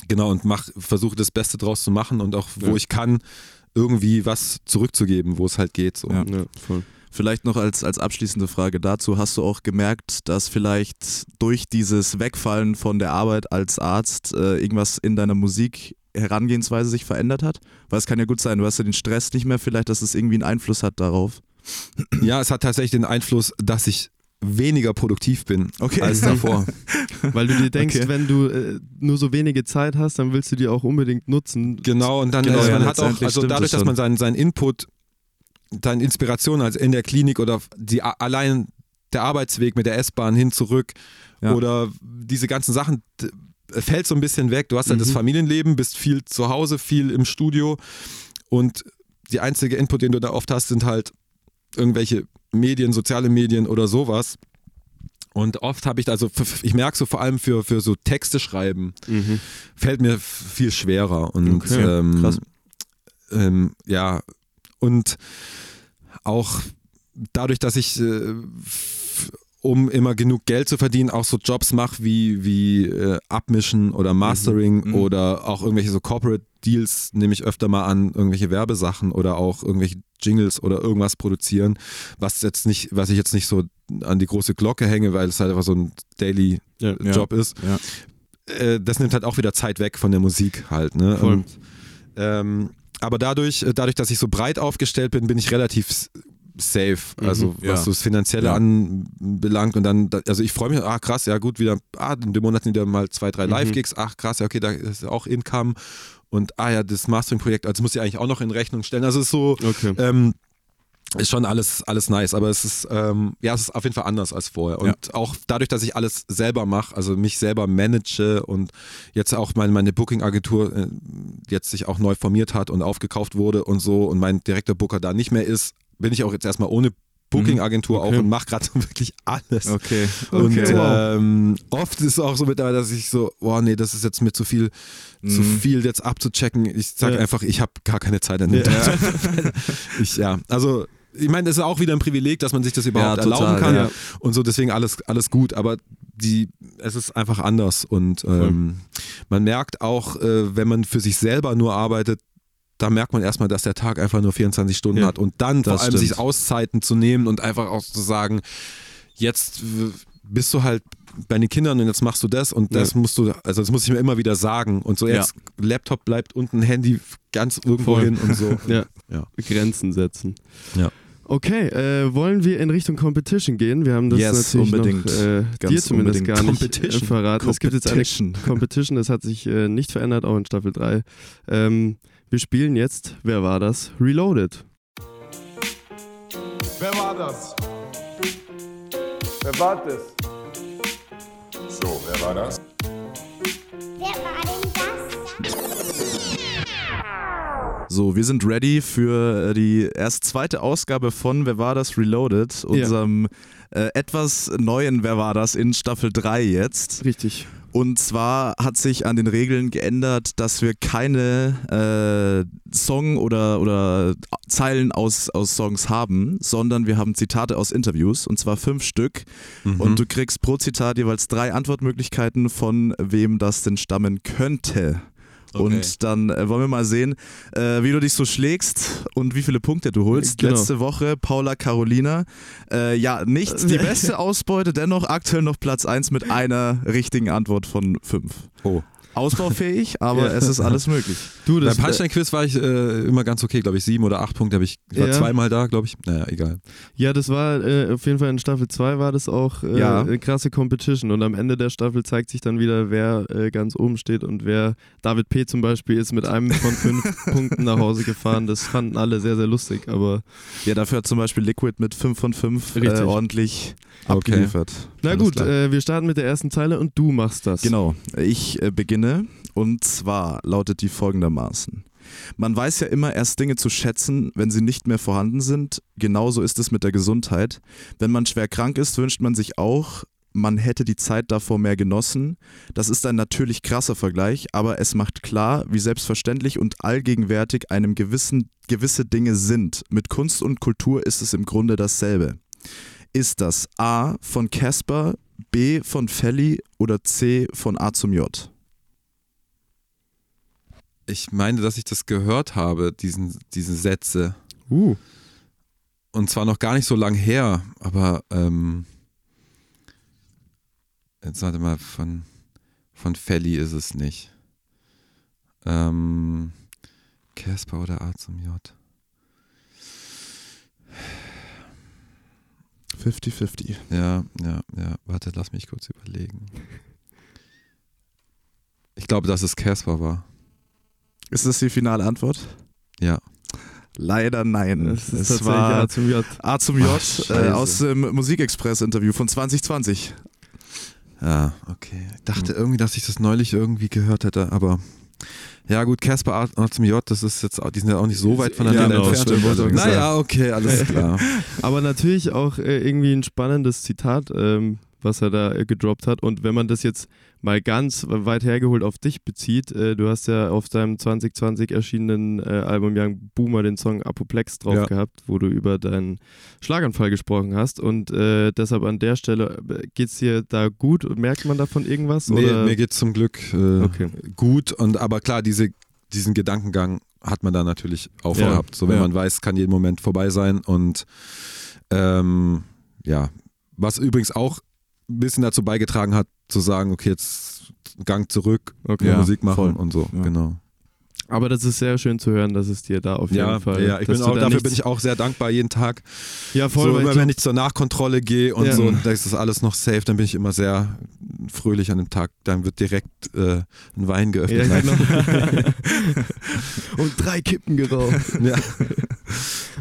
genau und mach, versuche das Beste draus zu machen und auch wo ich kann, irgendwie was zurückzugeben, wo es halt geht. So. Ja. Ja, voll. Vielleicht noch als, als abschließende Frage dazu, hast du auch gemerkt, dass vielleicht durch dieses Wegfallen von der Arbeit als Arzt äh, irgendwas in deiner Musik Herangehensweise sich verändert hat? Weil es kann ja gut sein, du hast ja den Stress nicht mehr, vielleicht, dass es irgendwie einen Einfluss hat darauf. Ja, es hat tatsächlich den Einfluss, dass ich weniger produktiv bin Okay. als davor. Weil du dir denkst, Okay. wenn du äh, nur so wenige Zeit hast, dann willst du die auch unbedingt nutzen. Genau, und dann Genau, ja, man hat auch, also dadurch, das dass man seinen, seinen Input, seine Inspiration also in der Klinik oder die allein der Arbeitsweg mit der S-Bahn hin zurück Ja. oder diese ganzen Sachen fällt so ein bisschen weg. Du hast halt das Mhm. Familienleben, bist viel zu Hause, viel im Studio und die einzige Input, den du da oft hast, sind halt irgendwelche Medien, soziale Medien oder sowas. Und oft habe ich also, ich merke so vor allem für, für so Texte schreiben, Mhm. fällt mir viel schwerer. Und Okay, ähm, krass. Ähm, ja, und auch dadurch, dass ich, äh, um immer genug Geld zu verdienen, auch so Jobs mache wie, wie äh, Abmischen oder Mastering Mhm. oder auch irgendwelche so Corporate Deals nehme ich öfter mal an, irgendwelche Werbesachen oder auch irgendwelche Jingles oder irgendwas produzieren, was jetzt nicht, was ich jetzt nicht so an die große Glocke hänge, weil es halt einfach so ein Daily Ja. Ja. Job ist. Ja. Äh, das nimmt halt auch wieder Zeit weg von der Musik halt. Ne? Voll. Und, ähm, aber dadurch, dadurch, dass ich so breit aufgestellt bin, bin ich relativ safe, Mhm. also Ja. was so das Finanzielle Ja. anbelangt und dann, da- also ich freue mich, ah krass, ja gut, wieder, ah, in dem Monat sind wieder mal zwei, drei Mhm. Live-Gigs, ach krass, ja okay, da ist auch Income und ah ja, das Mastering-Projekt, also muss ich eigentlich auch noch in Rechnung stellen, also es ist so, Okay. ähm, ist schon alles, alles nice, aber es ist, ähm, ja, es ist auf jeden Fall anders als vorher. Und auch dadurch, dass ich alles selber mache, also mich selber manage und jetzt auch meine, meine Booking-Agentur äh, jetzt sich auch neu formiert hat und aufgekauft wurde und so und mein direkter Booker da nicht mehr ist, bin ich auch jetzt erstmal ohne Booking-Agentur Okay. auch und mache gerade wirklich alles. Okay. Und okay. ähm, oft ist es auch so mit dabei, dass ich so, boah, nee, das ist jetzt mir zu viel, zu Mhm. viel jetzt abzuchecken. Ich sage Ja. einfach, ich habe gar keine Zeit an dem Ja. Tag. ich, ja, also ich meine, das ist auch wieder ein Privileg, dass man sich das überhaupt Ja, total, erlauben kann ja. und so, deswegen alles, alles gut, aber die, es ist einfach anders und ähm, man merkt auch, äh, wenn man für sich selber nur arbeitet, da merkt man erstmal, dass der Tag einfach nur 24 Stunden Ja, hat und dann vor allem stimmt. sich Auszeiten zu nehmen und einfach auch zu sagen, jetzt bist du halt bei den Kindern und jetzt machst du das und das musst du, also das muss ich mir immer wieder sagen und so Ja. jetzt Laptop bleibt unten, Handy ganz irgendwo Voll. hin und so. Ja. Ja. Grenzen setzen. Ja. Okay, äh, wollen wir in Richtung Competition gehen? Wir haben das Yes, natürlich unbedingt. noch äh, dir zumindest unbedingt. gar nicht äh, Competition. verraten. Es gibt jetzt eine Competition. Competition, das hat sich äh, nicht verändert, auch in Staffel 3. Ähm, wir spielen jetzt, wer war das? Reloaded. Wer war das? Wer war das? So, wer war das? Wer war So, wir sind ready für äh, die erst zweite Ausgabe von Wer war das Reloaded, unserem äh, etwas neuen Wer war das in Staffel 3 jetzt. Richtig. Und zwar hat sich an den Regeln geändert, dass wir keine äh, Song oder, oder Zeilen aus, aus Songs haben, sondern wir haben Zitate aus Interviews und zwar fünf Stück. Mhm. Und du kriegst pro Zitat jeweils drei Antwortmöglichkeiten, von wem das denn stammen könnte. Und dann äh, wollen wir mal sehen, äh, wie du dich so schlägst und wie viele Punkte du holst. Genau. Letzte Woche Paula Carolina. Äh, ja, nicht die beste Ausbeute, dennoch aktuell noch Platz 1 mit einer richtigen Antwort von 5. Oh. Ausbaufähig, aber es ist alles möglich. Du, Beim das, Punchline-Quiz war ich äh, immer ganz okay, glaube ich. Sieben oder acht Punkte habe ich. Ich war Ja. zweimal da, glaube ich. Naja, egal. ja, das war äh, auf jeden Fall in Staffel 2 war das auch äh, Ja. eine krasse Competition und am Ende der Staffel zeigt sich dann wieder, wer äh, ganz oben steht und wer David P. zum Beispiel ist mit einem von fünf Punkten nach Hause gefahren. Das fanden alle sehr, sehr lustig, aber Ja, dafür hat zum Beispiel Liquid mit 5 von 5 äh, Richtig. ordentlich Okay. abgeliefert. Na Alles gut, äh, wir starten mit der ersten Zeile und du machst das. Genau, ich äh, beginne und zwar lautet die folgendermaßen. Man weiß ja immer erst Dinge zu schätzen, wenn sie nicht mehr vorhanden sind. Genauso ist es mit der Gesundheit. Wenn man schwer krank ist, wünscht man sich auch, man hätte die Zeit davor mehr genossen. Das ist ein natürlich krasser Vergleich, aber es macht klar, wie selbstverständlich und allgegenwärtig einem gewissen, gewisse Dinge sind. Mit Kunst und Kultur ist es im Grunde dasselbe. Ist das A von Casper, B von Felly oder C von A zum J? Ich meine, dass ich das gehört habe, diesen, diese Sätze. Uh, Und zwar noch gar nicht so lang her, aber ähm, jetzt warte mal, von, von Felly ist es nicht. Ähm, Casper oder A zum J. 50-50. Ja, ja, ja. Warte, lass mich kurz überlegen. Ich glaube, dass es Casper war. Ist das die finale Antwort? Ja. Leider nein. es tatsächlich war A zum J. A zum J Ach, äh, aus dem Musikexpress-Interview von 2020. Ja, okay. Ich dachte irgendwie, dass ich das neulich irgendwie gehört hätte, aber ja gut, Casper A zum J, das ist jetzt, auch- die sind ja auch nicht so weit voneinander genau, entfernt. naja, okay, alles klar. Aber natürlich auch äh, irgendwie ein spannendes Zitat, ähm, was er da äh, gedroppt hat. Und wenn man das jetzt mal ganz weit hergeholt auf dich bezieht, äh, du hast ja auf deinem 2020 erschienenen äh, Album Young Boomer den Song Apoplex drauf Ja. gehabt, wo du über deinen Schlaganfall gesprochen hast. Und äh, deshalb an der Stelle, geht es dir da gut? Merkt man davon irgendwas? Nee, oder? mir geht's zum Glück äh, Okay. gut und aber klar, diese, diesen Gedankengang hat man da natürlich auch Ja, gehabt. So wenn ja. man weiß, kann jeden Moment vorbei sein und ähm, ja, was übrigens auch ein bisschen dazu beigetragen hat, zu sagen, okay, jetzt Gang zurück, Okay. Ja, Musik machen voll. und so, Ja. genau. Aber das ist sehr schön zu hören, dass es dir da auf jeden Ja, Fall. ja, ich bin auch, da dafür bin ich auch sehr dankbar jeden Tag. Ja, voll, so, weil immer ich wenn ich zur Nachkontrolle gehe und Ja. so, und da ist das alles noch safe, dann bin ich immer sehr fröhlich an dem Tag. Dann wird direkt äh, ein Wein geöffnet. Ja, genau. Und drei Kippen geraucht. Ja.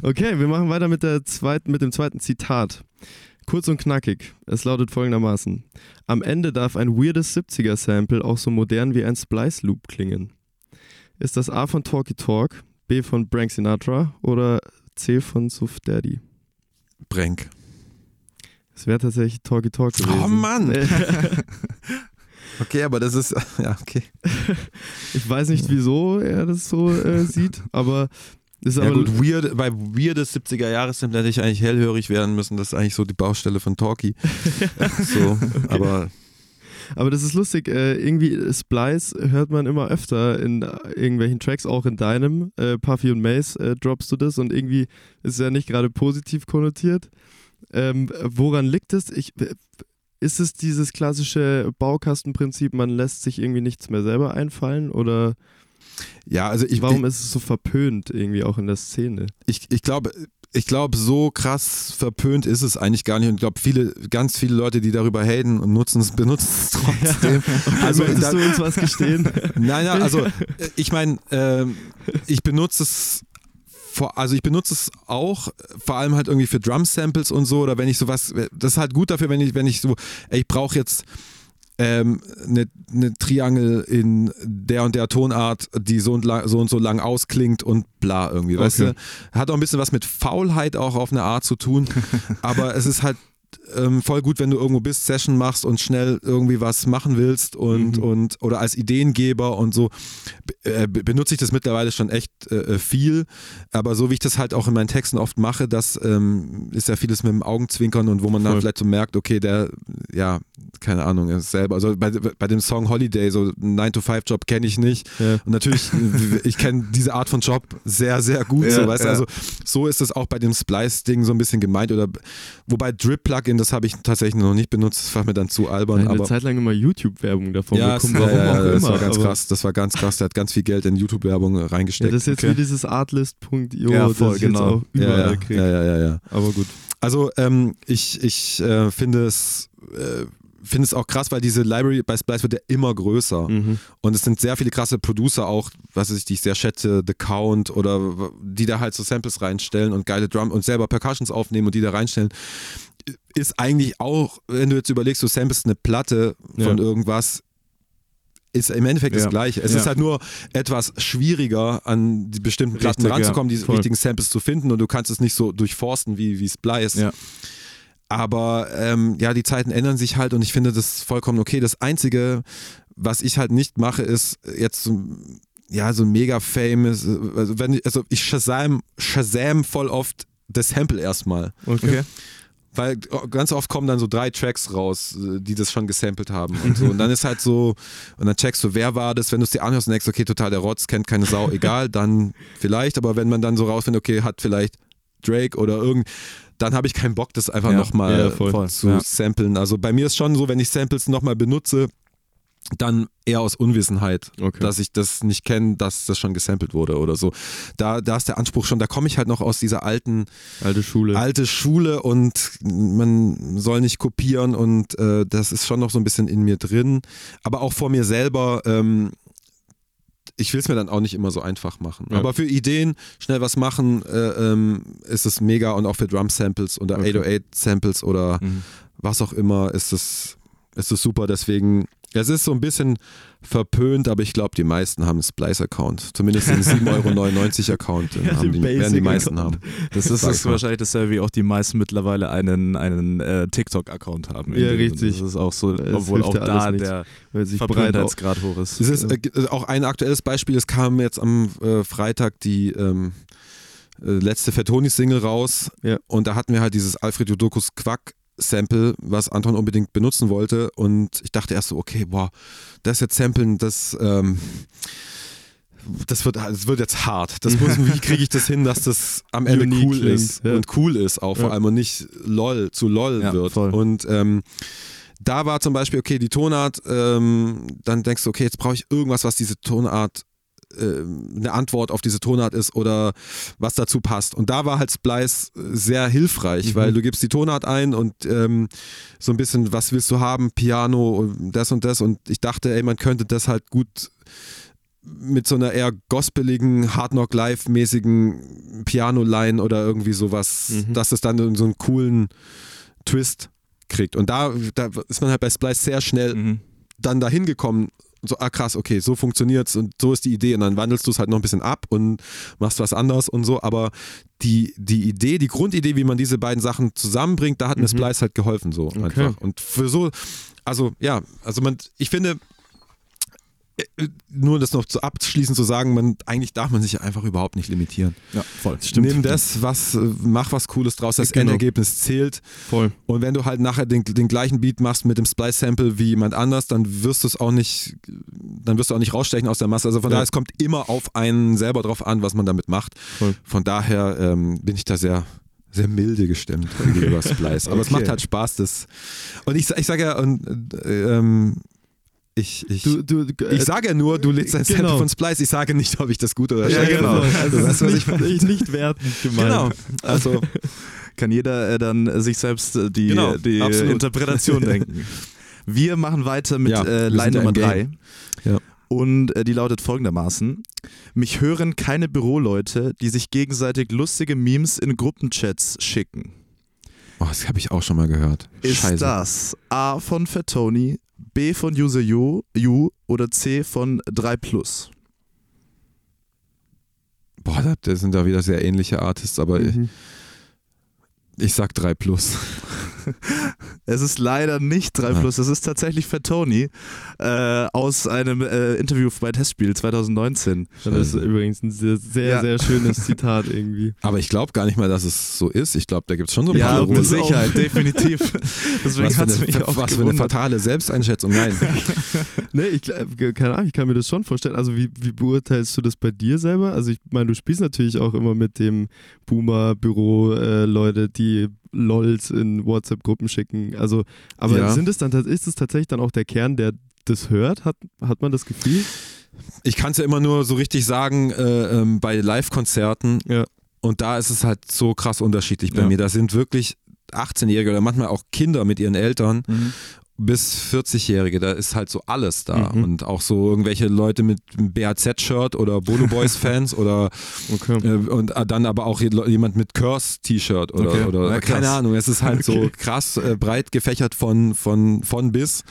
Okay, wir machen weiter mit, der zweiten, mit dem zweiten Zitat. Kurz und knackig. Es lautet folgendermaßen. Am Ende darf ein weirdes 70er-Sample auch so modern wie ein Splice-Loop klingen. Ist das A von Talky Talk, B von Brank Sinatra oder C von Suf Daddy? Brenk. Es wäre tatsächlich Talky Talk gewesen. Oh Mann! Okay, aber das ist, ja, okay. ich weiß nicht, wieso er das so äh, sieht, aber ist Ja gut, weird, bei weirdes 70er Jahres hätte ich eigentlich hellhörig werden müssen. Das ist eigentlich so die Baustelle von Talkie. so, aber Aber das ist lustig, äh, irgendwie Splice hört man immer öfter in irgendwelchen Tracks, auch in deinem. Äh, Puffy und Mace äh, droppst du das und irgendwie ist es ja nicht gerade positiv konnotiert. Ähm, woran liegt es? Ich, ist es dieses klassische Baukastenprinzip, man lässt sich irgendwie nichts mehr selber einfallen oder ja, also ich, warum ist es so verpönt irgendwie auch in der Szene? ich, ich glaube, ich glaube, so krass verpönt ist es eigentlich gar nicht. Und ich glaube, viele, ganz viele Leute, die darüber haten und nutzen es, benutzen es trotzdem. Also, Also, Möchtest da- du uns was gestehen? Nein, nein, also äh, ich meine, ähm, ich benutze es vor, also ich benutze es auch, äh, vor allem halt irgendwie für Drum-Samples und so, oder wenn ich sowas, das ist halt gut dafür, wenn ich, wenn ich so, ey, ich brauche jetzt, ähm, eine, eine Triangel in der und der Tonart, die so und, lang, so und so lang ausklingt und bla irgendwie, weißt Okay. du? Hat auch ein bisschen was mit Faulheit auch auf eine Art zu tun, aber es ist halt ähm, voll gut, wenn du irgendwo bist, Session machst und schnell irgendwie was machen willst und, Mhm. und oder als Ideengeber und so äh, be- benutze ich das mittlerweile schon echt äh, viel, aber so wie ich das halt auch in meinen Texten oft mache, das ähm, ist ja vieles mit dem Augenzwinkern und wo man dann Voll. vielleicht so merkt, okay, der, ja, keine Ahnung, ist selber, also bei, bei dem Song Holiday, so 9-to-5-Job kenne ich nicht Ja. und natürlich, ich kenne diese Art von Job sehr, sehr gut, Ja, so, weißt ja. also so ist es auch bei dem Splice-Ding so ein bisschen gemeint oder wobei Drip-Plugin, das habe ich tatsächlich noch nicht benutzt, das war mir dann zu albern, eine aber Zeit lang immer YouTube-Werbung davon ja, bekommen, ja, warum ja, auch ja, das immer. war ganz krass, das war ganz krass, der hat ganz viel Geld in YouTube-Werbung Ja, reingesteckt. das ist jetzt Okay. wie dieses artlist.io, Ja, das voll, ich jetzt genau. auch überall ja, ja, ja, ja, ja, ja. Aber gut. Also ähm, ich, ich äh, finde es äh, finde es auch krass, weil diese Library bei Splice wird ja immer größer Mhm. und es sind sehr viele krasse Producer auch, was weiß ich, die ich sehr schätze, The Count oder die da halt so Samples reinstellen und geile Drum und selber Percussions aufnehmen und die da reinstellen. Ist eigentlich auch, wenn du jetzt überlegst, du samplest eine Platte von Ja. irgendwas, ist im Endeffekt Ja. das Gleiche. Es Ja. ist halt nur etwas schwieriger, an die bestimmten Platten Richtig, ja. ranzukommen, die Voll. richtigen Samples zu finden und du kannst es nicht so durchforsten wie, wie Splice. Ja. Aber ähm, ja, die Zeiten ändern sich halt und ich finde das vollkommen okay. Das Einzige, was ich halt nicht mache, ist jetzt so, ja, so mega famous. Also, wenn ich, also ich Shazam, Shazam voll oft das Sample erstmal. Okay. Weil ganz oft kommen dann so drei Tracks raus, äh, die das schon gesampelt haben und so. Und dann ist halt so, und dann checkst du, wer war das, wenn du es dir anhörst und denkst, okay, total der Rotz, kennt keine Sau, egal, dann vielleicht, aber wenn man dann so rausfindet, okay, hat vielleicht Drake oder irgend, dann habe ich keinen Bock, das einfach Ja, nochmal ja, zu Ja. samplen. Also bei mir ist schon so, wenn ich Samples nochmal benutze, dann eher aus Unwissenheit, Okay. dass ich das nicht kenne, dass das schon gesampelt wurde oder so. Da, da ist der Anspruch schon, da komme ich halt noch aus dieser alten Alte Schule. alte Schule und man soll nicht kopieren und äh, das ist schon noch so ein bisschen in mir drin. Aber auch vor mir selber, ähm, ich will es mir dann auch nicht immer so einfach machen. Ja. Aber für Ideen, schnell was machen, äh, ähm, ist es mega und auch für Drum-Samples oder Okay. 808-Samples oder Mhm. was auch immer ist es, ist es super. Deswegen, es ist so ein bisschen verpönt, aber ich glaube, die meisten haben einen Splice-Account. Zumindest den 7,99 Euro Account Ja, haben die, werden die meisten Account. haben. Das ist, mal. wahrscheinlich dasselbe, wie auch die meisten mittlerweile einen, einen äh, TikTok-Account haben. Ja, richtig. Das ist auch so, Das obwohl auch da nichts. der Verbrenntheitsgrad hoch ist. Es ist äh, auch ein aktuelles Beispiel. Es kam jetzt am äh, Freitag die ähm, äh, letzte Fettoni-Single raus Ja. und da hatten wir halt dieses Alfred Jodokus Quack. Sample, was Anton unbedingt benutzen wollte und ich dachte erst so, okay, boah, das jetzt samplen, das, ähm, das wird, das wird jetzt hart. Das muss, wie kriege ich das hin, dass das am Ende Unique cool klingt, ist ja. und cool ist auch vor Ja. allem und nicht lol zu lol Ja, wird. voll. Und ähm, da war zum Beispiel, okay, die Tonart, ähm, dann denkst du, okay, jetzt brauche ich irgendwas, was diese Tonart, ähm, eine Antwort auf diese Tonart ist oder was dazu passt. Und da war halt Splice sehr hilfreich, Mhm. weil du gibst die Tonart ein und ähm, so ein bisschen, was willst du haben, Piano, und das und das. Und ich dachte, ey, man könnte das halt gut mit so einer eher gospeligen, Hard Knock Live-mäßigen Piano-Line oder irgendwie sowas, Mhm. dass es dann so einen coolen Twist kriegt. Und da, da ist man halt bei Splice sehr schnell Mhm. dann dahin gekommen, so, ah krass, okay, so funktioniert's und so ist die Idee und dann wandelst du es halt noch ein bisschen ab und machst was anderes und so, aber die, die Idee, die Grundidee, wie man diese beiden Sachen zusammenbringt, da hat mir Mhm. Splice halt geholfen so Okay. einfach. Und für so, also ja, also man, ich finde, nur das noch zu abschließend zu sagen, man, eigentlich darf man sich ja einfach überhaupt nicht limitieren. Ja, voll. Nimm das, was, äh, mach was Cooles draus, das Genau. Endergebnis zählt. Voll. Und wenn du halt nachher den, den gleichen Beat machst mit dem Splice-Sample wie jemand anders, dann wirst du es auch nicht, dann wirst du auch nicht rausstechen aus der Masse. Also von Ja. daher, es kommt immer auf einen selber drauf an, was man damit macht. Voll. Von daher ähm, bin ich da sehr, sehr milde gestimmt gegenüber Splice. Aber es Okay. macht halt Spaß, das. Und ich, ich sage ja, und, äh, ähm, ich, ich, Du, du, ich sage ja nur, du lädst ein Sample genau. von Splice. Ich sage nicht, ob ich das gut oder ja, schlecht genau. finde. Also, das ist was nicht, ich nicht, wertend gemeint. Genau. Also, Kann jeder äh, dann äh, sich selbst äh, die, Genau, die absolut. Interpretation denken. Wir machen weiter mit Ja, äh, Line ja Nummer im 3. Game. Ja. Und äh, die lautet folgendermaßen: Mich hören keine Büroleute, die sich gegenseitig lustige Memes in Gruppenchats schicken. oh, das habe ich auch schon mal gehört. Ist Scheiße. das A von Fettoni, B von User U, U oder C von 3 Plus? Boah, da- das sind da wieder sehr ähnliche Artists, aber ich, Mhm. ich sag 3 plus. Es ist leider nicht 3 Ah. Plus, es ist tatsächlich Fat Tony äh, aus einem äh, Interview bei Testspiel 2019. Das ist übrigens ein sehr, sehr, Ja. sehr schönes Zitat irgendwie. Aber ich glaube gar nicht mal, dass es so ist. Ich glaube, da gibt es schon so ein Ja, paar glaub, mit auch. Sicherheit, definitiv. Deswegen Was, für hat es eine, mich auch was für eine fatale Selbsteinschätzung. Nein. Nee, ich, keine Ahnung, ich kann mir das schon vorstellen. Also wie, wie beurteilst du das bei dir selber? Also ich meine, du spielst natürlich auch immer mit dem Boomer-Büro-Leute, die LOLs in WhatsApp-Gruppen schicken. Also, aber Ja. sind es dann, ist es tatsächlich dann auch der Kern, der das hört? Hat, hat man das Gefühl? Ich kann es ja immer nur so richtig sagen äh, ähm, bei Live-Konzerten. Ja. Und da ist es halt so krass unterschiedlich bei Ja. mir. Da sind wirklich 18-Jährige oder manchmal auch Kinder mit ihren Eltern Mhm. Bis 40-Jährige. Da ist halt so alles da. Mhm. Und auch so irgendwelche Leute mit BAZ-Shirt oder Bolo Boys-Fans oder Okay. äh, und äh, dann aber auch je- jemand mit Curse-T-Shirt oder, Okay. oder Ja, keine Ahnung. Es ist halt so Okay. krass äh, breit gefächert von, von, von bis.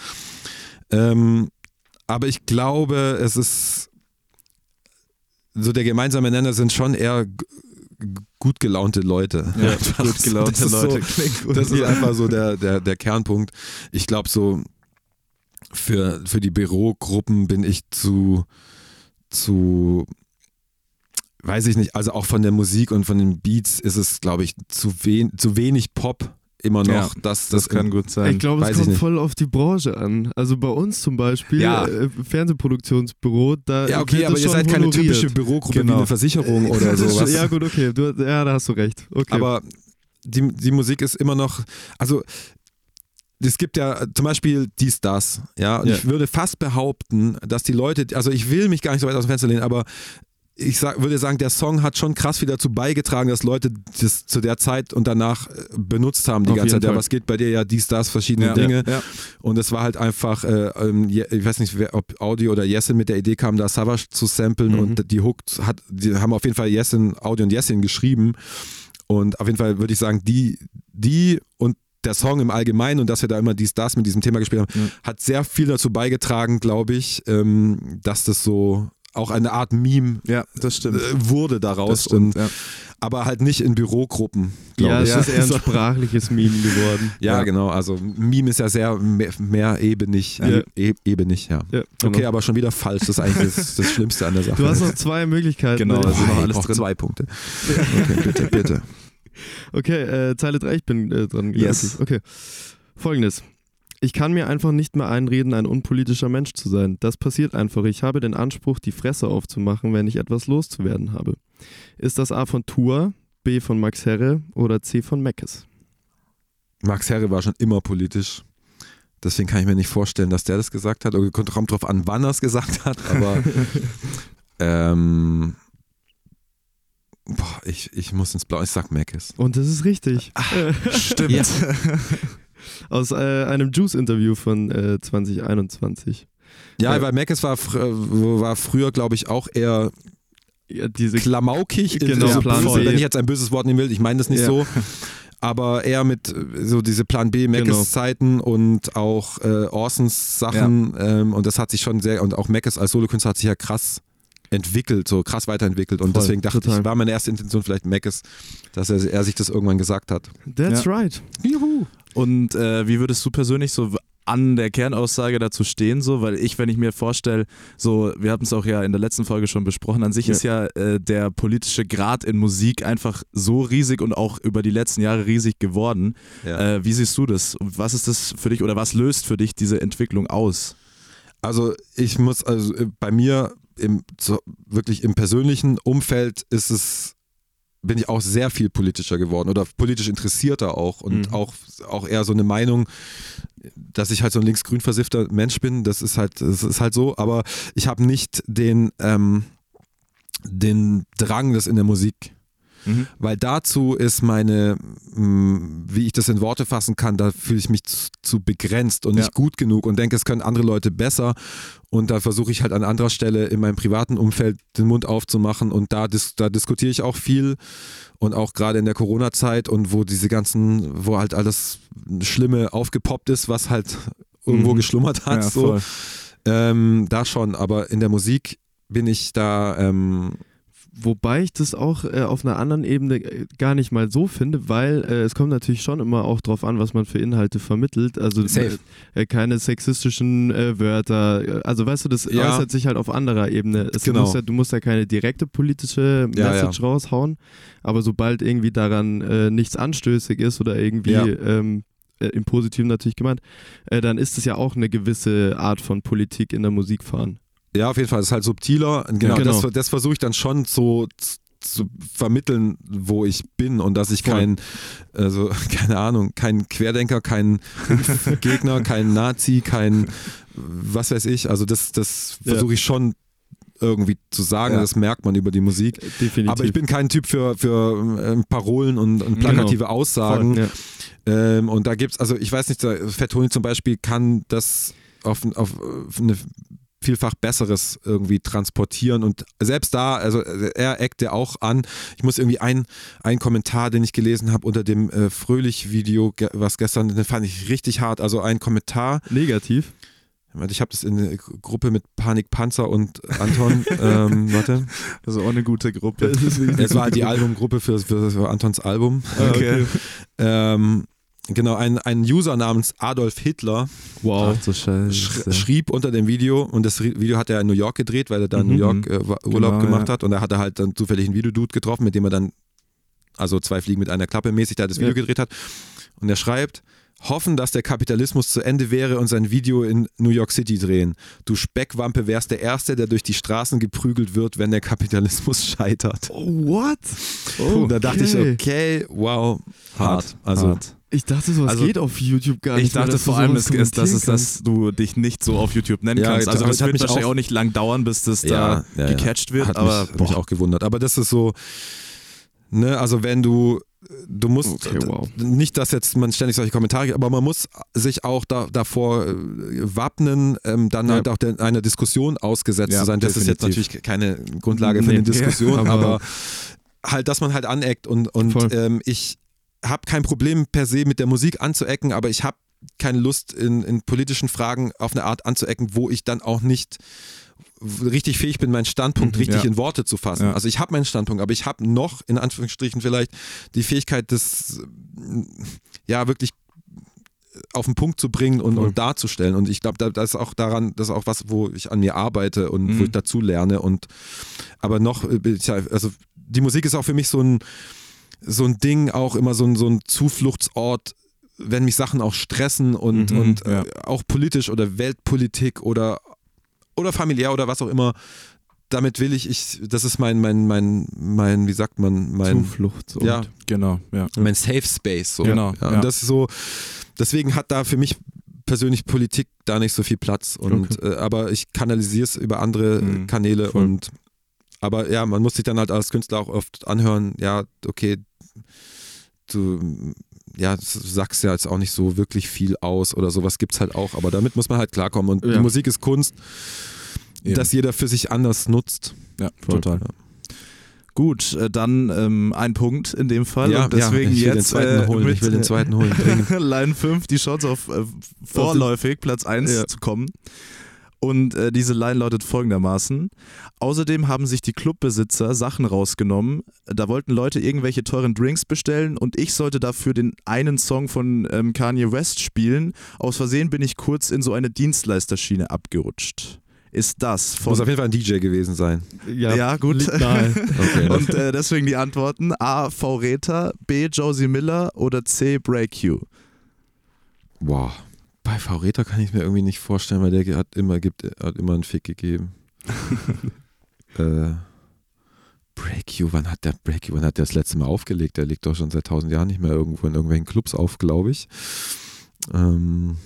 Ähm, aber ich glaube, es ist so der gemeinsame Nenner sind schon eher gut gelaunte Leute. Ja, gut gelaunte das ist Leute. So, das ist einfach so der, der, der Kernpunkt. Ich glaube, so für, für die Bürogruppen bin ich zu, zu, weiß ich nicht, also auch von der Musik und von den Beats ist es, glaube ich, zu, wen, zu wenig Pop immer noch. Ja, dass das kann gut sein. Ich glaube, es kommt nicht. voll auf die Branche an. Also bei uns zum Beispiel, Ja. äh, Fernsehproduktionsbüro, da Ja, okay, wird aber das ihr schon seid keine honoriert. typische Bürogruppe Genau. wie eine Versicherung oder Das sowas. Ja, gut, okay. Du, ja, da hast du recht. Okay. Aber die, die Musik ist immer noch, also es gibt ja zum Beispiel dies, das, ja, und Ja. ich würde fast behaupten, dass die Leute, also ich will mich gar nicht so weit aus dem Fenster lehnen, aber ich sag, würde sagen, der Song hat schon krass viel dazu beigetragen, dass Leute das zu der Zeit und danach äh, benutzt haben die Auf ganze Zeit. Ja, was geht bei dir? Ja, dies, das, verschiedene ja, Dinge. Ja. Und es war halt einfach, äh, ähm, ich weiß nicht, wer, ob Audi oder Jessin mit der Idee kam, da Savage zu samplen Mhm. und die Hook hat, die haben auf jeden Fall Jessin, Audi und Jessin geschrieben. Und auf jeden Fall würde ich sagen, die, die und der Song im Allgemeinen und dass wir da immer dies, das mit diesem Thema gespielt haben, Ja. hat sehr viel dazu beigetragen, glaube ich, ähm, dass das so auch eine Art Meme ja, das stimmt. äh, wurde daraus. Das stimmt, und, ja. aber halt nicht in Bürogruppen, glaube ja, ich. es ist eher ein sprachliches Meme geworden. Ja, Ja. genau. Also Meme ist ja sehr mehr, mehr ebenig. Ja. E ebenig, ja. Ja, genau. Okay, aber schon wieder falsch. Das ist eigentlich das, das Schlimmste an der Sache. Du hast noch zwei Möglichkeiten. Genau, ne? also noch alles drin. zwei Punkte. Okay, bitte, bitte. Okay, äh, Zeile 3, ich bin äh, dran. Yes. Okay. Folgendes. Ich kann mir einfach nicht mehr einreden, ein unpolitischer Mensch zu sein. Das passiert einfach. Ich habe den Anspruch, die Fresse aufzumachen, wenn ich etwas loszuwerden habe. Ist das A von Tour, B von Max Herre oder C von Meckes? Max Herre war schon immer politisch. Deswegen kann ich mir nicht vorstellen, dass der das gesagt hat. Oder kommt drauf an, wann er es gesagt hat. Aber ähm, boah, ich, ich muss ins Blau. Ich sag Mackes. Und das ist richtig. Äh, Stimmt. Ja. Aus äh, einem Juice-Interview von äh, 2021. Ja, Ja. weil Mackes war, fr- war früher, glaube ich, auch eher Ja, diese klamaukig. Genau, so Plan böse, wenn ich jetzt ein böses Wort nehmen will, ich meine das nicht Ja. so. Aber eher mit äh, so diese Plan B Genau. Mackes Zeiten und auch äh, Orsons Sachen ähm, und das hat sich schon sehr und auch Mackes als Solokünstler hat sich ja krass entwickelt, so krass weiterentwickelt und Voll, deswegen dachte total. ich, war meine erste Intention vielleicht Mackes, dass er, er sich das irgendwann gesagt hat. That's Ja. right. Juhu. Und äh, wie würdest du persönlich so an der Kernaussage dazu stehen, so, weil ich, wenn ich mir vorstelle, so, wir hatten es auch ja in der letzten Folge schon besprochen, an sich Ja. ist ja äh, der politische Grad in Musik einfach so riesig und auch über die letzten Jahre riesig geworden. Ja. Äh, wie siehst du das? Was ist das für dich oder was löst für dich diese Entwicklung aus? Also ich muss, also äh, bei mir im, so, wirklich im persönlichen Umfeld ist es, bin ich auch sehr viel politischer geworden oder politisch interessierter auch und Mhm. auch, auch eher so eine Meinung, dass ich halt so ein linksgrün versiffter Mensch bin, das ist halt, das ist halt so, aber ich habe nicht den, ähm, den Drang, das in der Musik weil dazu ist meine, mh, wie ich das in Worte fassen kann, da fühle ich mich zu, zu begrenzt und Ja. nicht gut genug und denke, es können andere Leute besser. Und da versuche ich halt an anderer Stelle in meinem privaten Umfeld den Mund aufzumachen und da, dis da diskutiere ich auch viel und auch gerade in der Corona-Zeit und wo diese ganzen, wo halt alles Schlimme aufgepoppt ist, was halt irgendwo Mhm. geschlummert hat. Ja, so. Ähm, da schon, aber in der Musik bin ich da, ähm, Wobei ich das auch äh, auf einer anderen Ebene äh, gar nicht mal so finde, weil äh, es kommt natürlich schon immer auch drauf an, was man für Inhalte vermittelt. Also Safe. äh, keine sexistischen äh, Wörter. äh, Also weißt du, das Ja. äußert sich halt auf anderer Ebene. Es Genau. muss ja, du musst ja keine direkte politische Ja, Message raushauen, aber sobald irgendwie daran äh, nichts anstößig ist oder irgendwie Ja. ähm, äh, im Positiven natürlich gemeint, äh, dann ist es ja auch eine gewisse Art von Politik in der Musik fahren. Ja, auf jeden Fall, das ist halt subtiler. Genau, Genau. das, das versuche ich dann schon so zu, vermitteln, wo ich bin und dass ich Voll. kein, also keine Ahnung, kein Querdenker, kein Gegner, kein Nazi, kein was weiß ich. Also das, das Ja. versuche ich schon irgendwie zu sagen. Ja. Das merkt man über die Musik. Definitiv. Aber ich bin kein Typ für, für ähm, Parolen und, und Genau. plakative Aussagen. ja. Ähm, und da gibt's, also ich weiß nicht, Tony zum Beispiel kann das auf, auf eine vielfach Besseres irgendwie transportieren und selbst da, also er eckt ja auch an. Ich muss irgendwie ein, ein Kommentar, den ich gelesen habe unter dem äh, Fröhlich-Video, was gestern, den fand ich richtig hart. Also ein Kommentar, Negativ. ich habe das in der Gruppe mit Panik Panzer und Anton, ähm, warte, Das ist auch eine gute Gruppe. es war die Albumgruppe für, für, für Antons Album. Okay. Ähm, genau, ein, ein User namens Adolf Hitler Wow. Sch schrieb unter dem Video, und das Video hat er in New York gedreht, weil er da in Mhm. New York äh, Urlaub Genau, gemacht ja. hat und da hat er halt dann zufällig einen Videodude getroffen, mit dem er dann, also zwei Fliegen mit einer Klappe mäßig, da das Video Ja. gedreht hat. Und er schreibt, hoffen, dass der Kapitalismus zu Ende wäre und sein Video in New York City drehen. Du Speckwampe wärst der Erste, der durch die Straßen geprügelt wird, wenn der Kapitalismus scheitert. What? Und da dachte ich, okay, wow, hart. Also, Hart. Ich dachte, sowas Also, geht auf YouTube gar Ich nicht. mehr, dachte du vor allem, es ist, dass, es, dass du dich nicht so auf YouTube nennen Ja, kannst. Also das es wird mich wahrscheinlich auch- auch nicht lang dauern, bis das da ja, ja. gecatcht wird. Hat aber mich, hat mich auch gewundert. Aber das ist so, ne, also wenn du, du musst, Okay, wow. nicht, dass jetzt man ständig solche Kommentare, aber man muss sich auch da, davor äh, wappnen, ähm, dann Ja. halt auch der, einer Diskussion ausgesetzt Ja, zu sein. Das ist jetzt definitiv. natürlich keine Grundlage für Nee, eine Diskussion, aber- aber halt, dass man halt aneckt und, und ähm, ich habe kein Problem per se mit der Musik anzuecken, aber ich habe keine Lust in, in politischen Fragen auf eine Art anzuecken, wo ich dann auch nicht richtig fähig bin, meinen Standpunkt Mhm, richtig ja. in Worte zu fassen. Ja. Also ich habe meinen Standpunkt, aber ich habe noch in Anführungsstrichen vielleicht die Fähigkeit, das äh, ja wirklich auf den Punkt zu bringen und, Voll. und darzustellen. Und ich glaube, da, das ist auch daran, das ist auch was, wo ich an mir arbeite und Mhm. wo ich dazu lerne. Und aber noch, äh, also die Musik ist auch für mich so ein so ein Ding, auch immer so ein, so ein Zufluchtsort, wenn mich Sachen auch stressen und, Mhm, und ja. äh, auch politisch oder Weltpolitik oder, oder familiär oder was auch immer. Damit will ich, ich, das ist mein, mein, mein, mein, wie sagt man, mein, Zuflucht. Ja, genau, ja. mein Safe Space. So. Genau, Ja, ja. Und das ist so, deswegen hat da für mich persönlich Politik da nicht so viel Platz. Und, äh, aber ich kanalisiere es über andere Mhm, Kanäle voll. und aber ja, man muss sich dann halt als Künstler auch oft anhören, ja, okay, du ja, sagst ja jetzt auch nicht so wirklich viel aus oder sowas gibt's halt auch, aber damit muss man halt klarkommen. Und Ja. die Musik ist Kunst, Eben. dass jeder für sich anders nutzt. Ja, total. Gut, äh, dann ähm, ein Punkt in dem Fall. ja, und deswegen ja, ich will den jetzt zweiten äh, holen. Ich will den zweiten holen. Line 5 die Chance auf äh, vorläufig Platz 1 Ja. zu kommen. Und äh, diese Line lautet folgendermaßen. Außerdem haben sich die Clubbesitzer Sachen rausgenommen. Da wollten Leute irgendwelche teuren Drinks bestellen und ich sollte dafür den einen Song von ähm, Kanye West spielen. Aus Versehen bin ich kurz in so eine Dienstleisterschiene abgerutscht. Ist das von Muss auf jeden Fall ein DJ gewesen sein. Ja, Ja, gut. Okay. Und äh, deswegen die Antworten: A. V. Reta, B. Josie Miller oder C. Break You. Wow. Bei Faureta kann ich mir irgendwie nicht vorstellen, weil der hat immer, gibt, hat immer einen Fick gegeben. äh, Break You, wann hat der Break You, wann hat der das letzte Mal aufgelegt? Der legt doch schon seit tausend Jahren nicht mehr irgendwo in irgendwelchen Clubs auf, glaube ich. Ähm,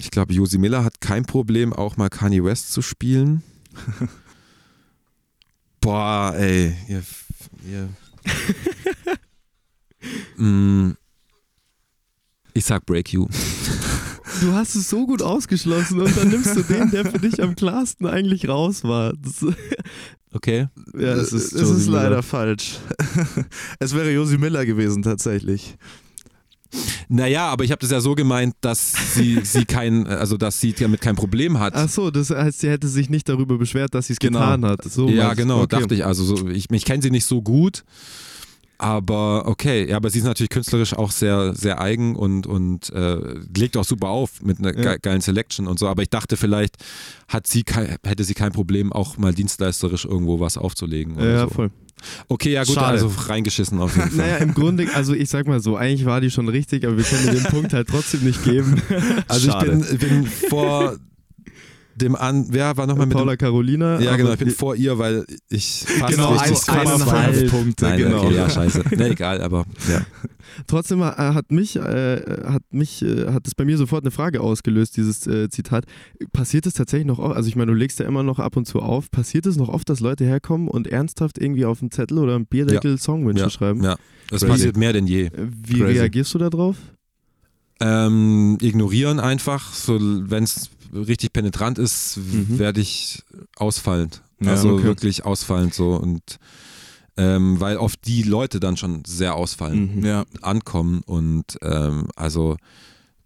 ich glaube, Josi Miller hat kein Problem, auch mal Kanye West zu spielen. Boah, ey. Ihr, ihr. Mm, ich sag Break You. Du hast es so gut ausgeschlossen und dann nimmst du den, der für dich am klarsten eigentlich raus war. Das, Okay. ja, es ist, es ist leider falsch. es wäre Josie Miller gewesen, tatsächlich. Naja, aber ich habe das ja so gemeint, dass sie, sie kein, also dass sie damit kein Problem hat. Ach so, das heißt, sie hätte sich nicht darüber beschwert, dass sie es Genau. getan hat. So ja, genau, okay. dachte ich. Also so, ich, ich kenne sie nicht so gut, aber okay. Ja, aber sie ist natürlich künstlerisch auch sehr, sehr eigen und, und äh, legt auch super auf mit einer Ja. ge geilen Selection und so. Aber ich dachte, vielleicht hat sie kein, hätte sie kein Problem, auch mal dienstleisterisch irgendwo was aufzulegen. Ja, so. voll. Okay, ja gut, Schade. also reingeschissen auf jeden Fall. Naja, im Grunde, also ich sag mal so, eigentlich war die schon richtig, aber wir können den Punkt halt trotzdem nicht geben. Also Schade. ich bin, bin vor dem an, wer war nochmal mit Paula dem, Carolina. Ja, genau, ich bin vor ihr, weil ich fast Genau, richtig fünf Punkte, Nein, genau. okay, ja, scheiße. Ne, egal, aber ja. Trotzdem äh, hat mich, äh, hat mich, äh, hat es bei mir sofort eine Frage ausgelöst, dieses äh, Zitat. Passiert es tatsächlich noch oft, also ich meine, du legst ja immer noch ab und zu auf, passiert es noch oft, dass Leute herkommen und ernsthaft irgendwie auf einen Zettel oder einen Bierdeckel Songwünsche Ja, schreiben? ja. Das Crazy. passiert mehr denn je. Wie Crazy. reagierst du da drauf? Ähm, ignorieren einfach, so wenn es richtig penetrant ist, Mhm. werde ich ausfallend. Ja, also okay. wirklich ausfallend so und ähm, weil oft die Leute dann schon sehr ausfallen, Mhm. Ja, ankommen und ähm, also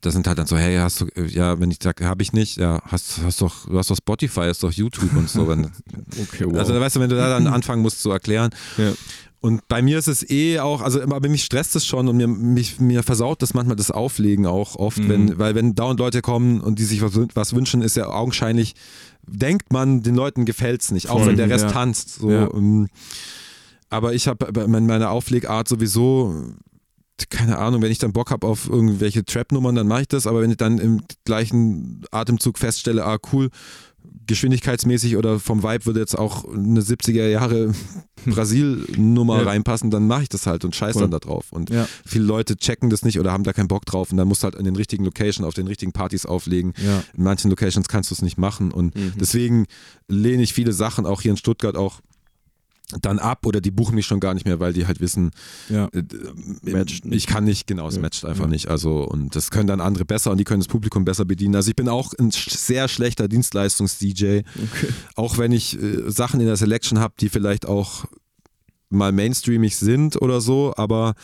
das sind halt dann so, hey, hast du, äh, ja, wenn ich sage, habe ich nicht, ja, hast, hast doch, du hast doch Spotify, hast doch YouTube und so. Wenn, Okay, Also weißt du, wenn du da dann anfangen musst zu erklären. Ja. Und bei mir ist es eh auch, also aber mich stresst es schon und mir, mich, mir versaut das manchmal das Auflegen auch oft, Mhm. wenn, weil wenn dauernd Leute kommen und die sich was, was wünschen, ist ja augenscheinlich, denkt man, den Leuten gefällt es nicht, auch Voll, wenn der Rest ja. tanzt. So, Ja. ähm, aber ich habe meine Auflegart sowieso, keine Ahnung, wenn ich dann Bock habe auf irgendwelche Trap-Nummern, dann mache ich das, aber wenn ich dann im gleichen Atemzug feststelle, ah cool, geschwindigkeitsmäßig oder vom Vibe würde jetzt auch eine 70er Jahre Brasil-Nummer Ja. reinpassen, dann mache ich das halt und scheiß Voll. dann da drauf. Und ja, viele Leute checken das nicht oder haben da keinen Bock drauf und dann musst du halt in den richtigen Locations, auf den richtigen Partys auflegen. ja. In manchen Locations kannst du es nicht machen und Mhm. deswegen lehne ich viele Sachen auch hier in Stuttgart auch dann ab oder die buchen mich schon gar nicht mehr, weil die halt wissen, ja. äh, nicht. ich kann nicht, genau, es Ja. matcht einfach Ja. nicht. Also und das können dann andere besser und die können das Publikum besser bedienen. Also ich bin auch ein sehr schlechter Dienstleistungs-DJ, Okay. auch wenn ich äh, Sachen in der Selection habe, die vielleicht auch mal mainstreamig sind oder so, aber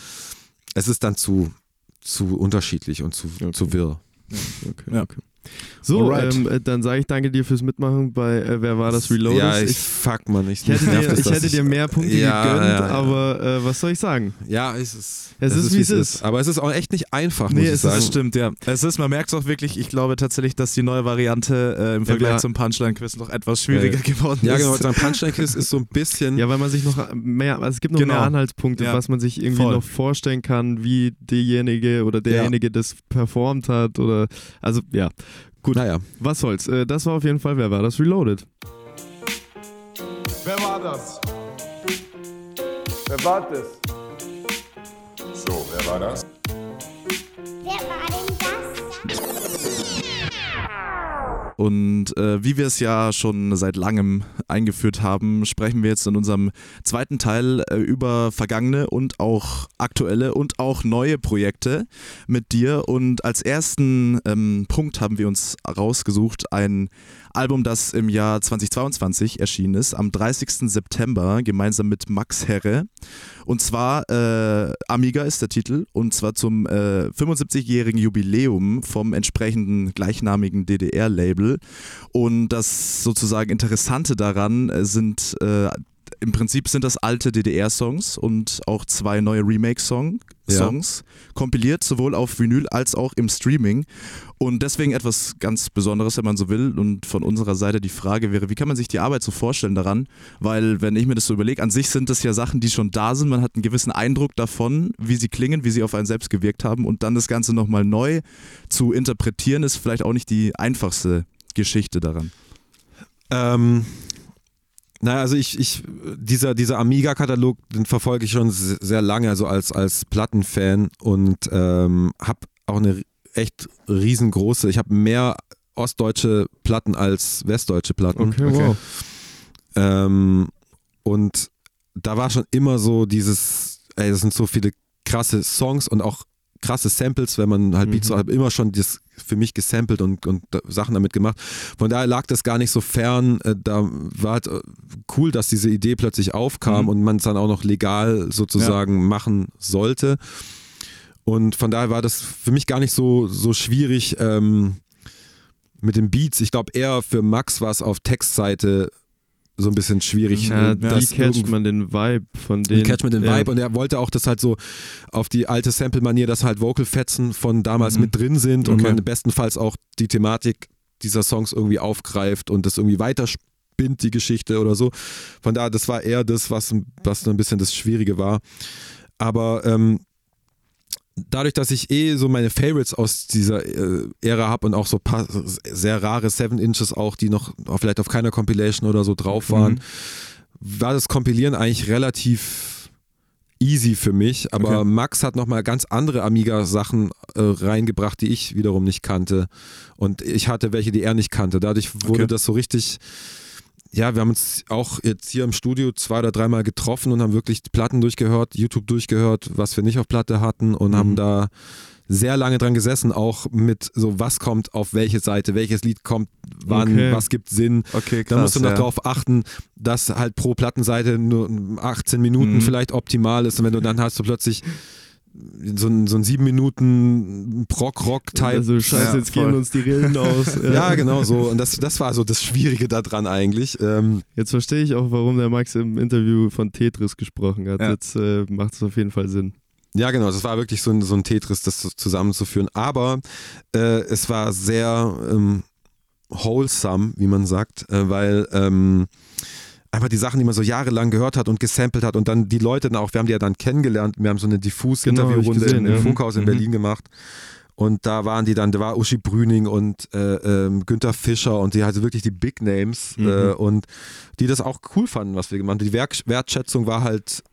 es ist dann zu, zu unterschiedlich und zu, Okay. zu wirr. Okay, Ja. okay. So, ähm, äh, dann sage ich danke dir fürs Mitmachen bei äh, Wer war das Reloaded? Ja, ich, ich, fuck man, ich, ich hätte, dir, es, ich hätte dir mehr Punkte Ja, gegönnt, ja, ja. aber äh, was soll ich sagen? Ja, es ist, Es ist, wie es ist. Aber es ist auch echt nicht einfach, Nee, muss es ist- sagen. Das stimmt, ja. Es ist, man merkt es auch wirklich, ich glaube tatsächlich, dass die neue Variante äh, im Vergleich zum Punchline-Quiz noch etwas schwieriger geworden Ja, ist. genau, sein Punchline-Quiz ist so ein bisschen. Ja, weil man sich noch mehr, also es gibt noch Genau. mehr Anhaltspunkte, Ja. was man sich irgendwie Voll. noch vorstellen kann, wie derjenige oder derjenige das performt hat oder, also ja, gut, Naja. was soll's. Äh, das war auf jeden Fall, wer war das? Reloaded. Wer war das? Wer war das? So, wer war das? Wer war Und äh, wie wir es ja schon seit langem eingeführt haben, sprechen wir jetzt in unserem zweiten Teil äh, über vergangene und auch aktuelle und auch neue Projekte mit dir. Und als ersten ähm, Punkt haben wir uns rausgesucht, ein Album, das im Jahr 2022 erschienen ist, am 30. September, gemeinsam mit Max Herre. Und zwar äh, Amiga ist der Titel und zwar zum äh, 75-jährigen Jubiläum vom entsprechenden gleichnamigen DDR-Label. Und das sozusagen Interessante daran äh, sind äh, im Prinzip sind das alte DDR-Songs und auch zwei neue Remake-Songs, Ja. Kompiliert sowohl auf Vinyl als auch im Streaming. Und deswegen etwas ganz Besonderes, wenn man so will. Und von unserer Seite die Frage wäre, wie kann man sich die Arbeit so vorstellen daran? Weil, wenn ich mir das so überlege, an sich sind das ja Sachen, die schon da sind. Man hat einen gewissen Eindruck davon, wie sie klingen, wie sie auf einen selbst gewirkt haben. Und dann das Ganze nochmal neu zu interpretieren, ist vielleicht auch nicht die einfachste Geschichte daran. Ähm, naja, also ich, ich dieser, dieser Amiga-Katalog, den verfolge ich schon se- sehr lange, also als, als Plattenfan und ähm, habe auch eine echt riesengroße, ich habe mehr ostdeutsche Platten als westdeutsche Platten. Okay, wow. Ähm, und da war schon immer so dieses, ey, das sind so viele krasse Songs und auch krasse Samples, wenn man halt Beats Mhm. hat, immer schon das für mich gesampelt und, und Sachen damit gemacht. Von daher lag das gar nicht so fern. Äh, Da war halt äh, cool, dass diese Idee plötzlich aufkam Mhm. und man es dann auch noch legal sozusagen machen sollte. Und von daher war das für mich gar nicht so, so schwierig ähm, mit den Beats. Ich glaube eher für Max war es auf Textseite so ein bisschen schwierig. Ja, da das catcht man den Vibe von denen. catcht mit dem ja. Vibe und er wollte auch, dass halt so auf die alte Sample-Manier, dass halt Vocal-Fetzen von damals Mhm. mit drin sind und Okay. man bestenfalls auch die Thematik dieser Songs irgendwie aufgreift und das irgendwie weiterspinnt, die Geschichte oder so. Von daher, das war eher das, was, was so ein bisschen das Schwierige war. Aber ähm, dadurch, dass ich eh so meine Favorites aus dieser äh, Ära habe und auch so paar sehr rare Seven Inches auch, die noch vielleicht auf keiner Compilation oder so drauf waren, war das Kompilieren eigentlich relativ easy für mich. Aber Okay. Max hat nochmal ganz andere Amiga-Sachen äh, reingebracht, die ich wiederum nicht kannte. Und ich hatte welche, die er nicht kannte. Dadurch wurde Okay. das so richtig. Ja, wir haben uns auch jetzt hier im Studio zwei oder dreimal getroffen und haben wirklich die Platten durchgehört, YouTube durchgehört, was wir nicht auf Platte hatten und haben da sehr lange dran gesessen, auch mit so, was kommt auf welche Seite, welches Lied kommt, wann, Okay. was gibt Sinn. Okay, Da musst du noch ja. darauf achten, dass halt pro Plattenseite nur 18 Minuten Mhm. vielleicht optimal ist. Und wenn du dann hast du plötzlich so ein, so ein 7 Minuten Prog-Rock-Type. Also scheiße, Ja, jetzt gehen voll. uns die Rillen aus. ja, genau so. Und das, das war so das Schwierige daran eigentlich. Ähm, Jetzt verstehe ich auch, warum der Max im Interview von Tetris gesprochen hat. Ja. Jetzt äh, macht es auf jeden Fall Sinn. ja, genau. Das war wirklich so ein, so ein Tetris, das so zusammenzuführen. Aber äh, es war sehr ähm, wholesome, wie man sagt, äh, weil ähm, einfach die Sachen, die man so jahrelang gehört hat und gesampelt hat und dann die Leute dann auch, wir haben die ja dann kennengelernt, wir haben so eine Genau, hab Diffus-Interviewrunde ich gesehen, im ja. Funkhaus in Mhm. Berlin gemacht. Und da waren die dann, da war Uschi Brüning und äh, ähm, Günther Fischer und die also wirklich die Big Names Mhm. äh, und die das auch cool fanden, was wir gemacht haben. Die Werk Wertschätzung war halt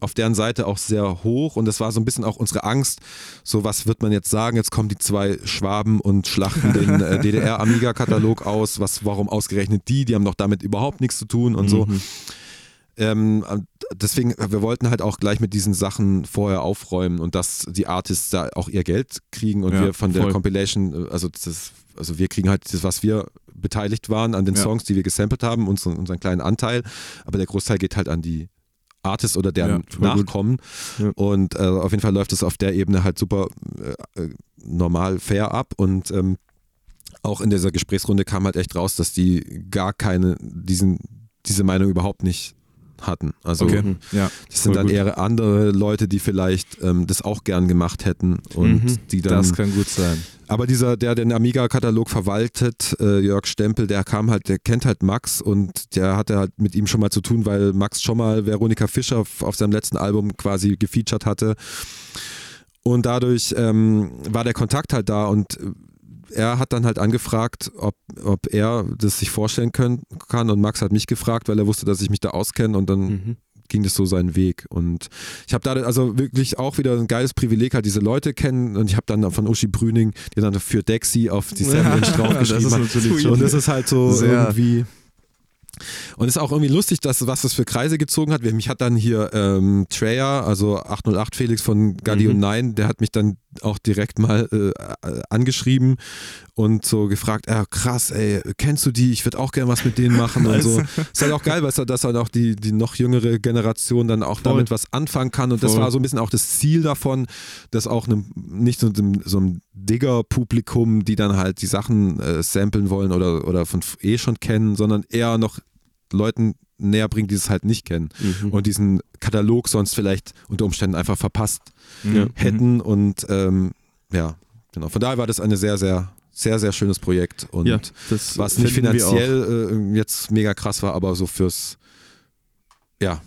auf deren Seite auch sehr hoch und das war so ein bisschen auch unsere Angst, so was wird man jetzt sagen, jetzt kommen die zwei Schwaben und schlachten den äh, DDR-Amiga-Katalog aus, was, warum ausgerechnet die, die haben doch damit überhaupt nichts zu tun und so. Mhm. Ähm, deswegen, wir wollten halt auch gleich mit diesen Sachen vorher aufräumen und dass die Artists da auch ihr Geld kriegen und Ja, wir von der voll. Compilation, äh, also das, also wir kriegen halt das, was wir beteiligt waren an den Ja. Songs, die wir gesampelt haben, unseren, unseren kleinen Anteil, aber der Großteil geht halt an die Artists oder deren Ja. Nachkommen Ja. und äh, auf jeden Fall läuft es auf der Ebene halt super äh, normal fair ab und ähm, auch in dieser Gesprächsrunde kam halt echt raus, dass die gar keine, diesen, diese Meinung überhaupt nicht hatten. Also Okay, Mhm. ja. das sind dann gut. eher andere Leute, die vielleicht ähm, das auch gern gemacht hätten und Mhm. die dann. Das kann gut sein. aber dieser, der den Amiga-Katalog verwaltet, äh, Jörg Stempel, der kam halt, der kennt halt Max und der hatte halt mit ihm schon mal zu tun, weil Max schon mal Veronika Fischer auf seinem letzten Album quasi gefeatured hatte. Und dadurch ähm, war der Kontakt halt da und äh, er hat dann halt angefragt, ob, ob er das sich vorstellen können, kann und Max hat mich gefragt, weil er wusste, dass ich mich da auskenne und dann Mhm. ging das so seinen Weg. Und ich habe da also wirklich auch wieder ein geiles Privileg, halt diese Leute kennen. Und ich habe dann von Uschi Brüning, die dann für Dexy auf die das draufgeschrieben ist hat. Und das ist halt so sehr- irgendwie. Und es ist auch irgendwie lustig, dass, was das für Kreise gezogen hat. Mich hat dann hier ähm, Treya, also 808 Felix von Gadi Mhm. und Nein, der hat mich dann auch direkt mal äh, angeschrieben und so gefragt, ja krass, ey, kennst du die? Ich würde auch gerne was mit denen machen und so. Ist halt auch geil, weil es dass dann auch die, die noch jüngere Generation dann auch Voll. damit was anfangen kann. Und das Voll. war so ein bisschen auch das Ziel davon, dass auch einem, nicht so so einem Digger-Publikum, die dann halt die Sachen äh, samplen wollen oder, oder von eh schon kennen, sondern eher noch Leuten näher bringt, die es halt nicht kennen Mhm. und diesen Katalog sonst vielleicht unter Umständen einfach verpasst Ja. hätten. Und ähm, ja, genau. Von daher war das eine sehr, sehr, sehr, sehr schönes Projekt und ja, das was nicht finanziell äh, jetzt mega krass war, aber so fürs ja,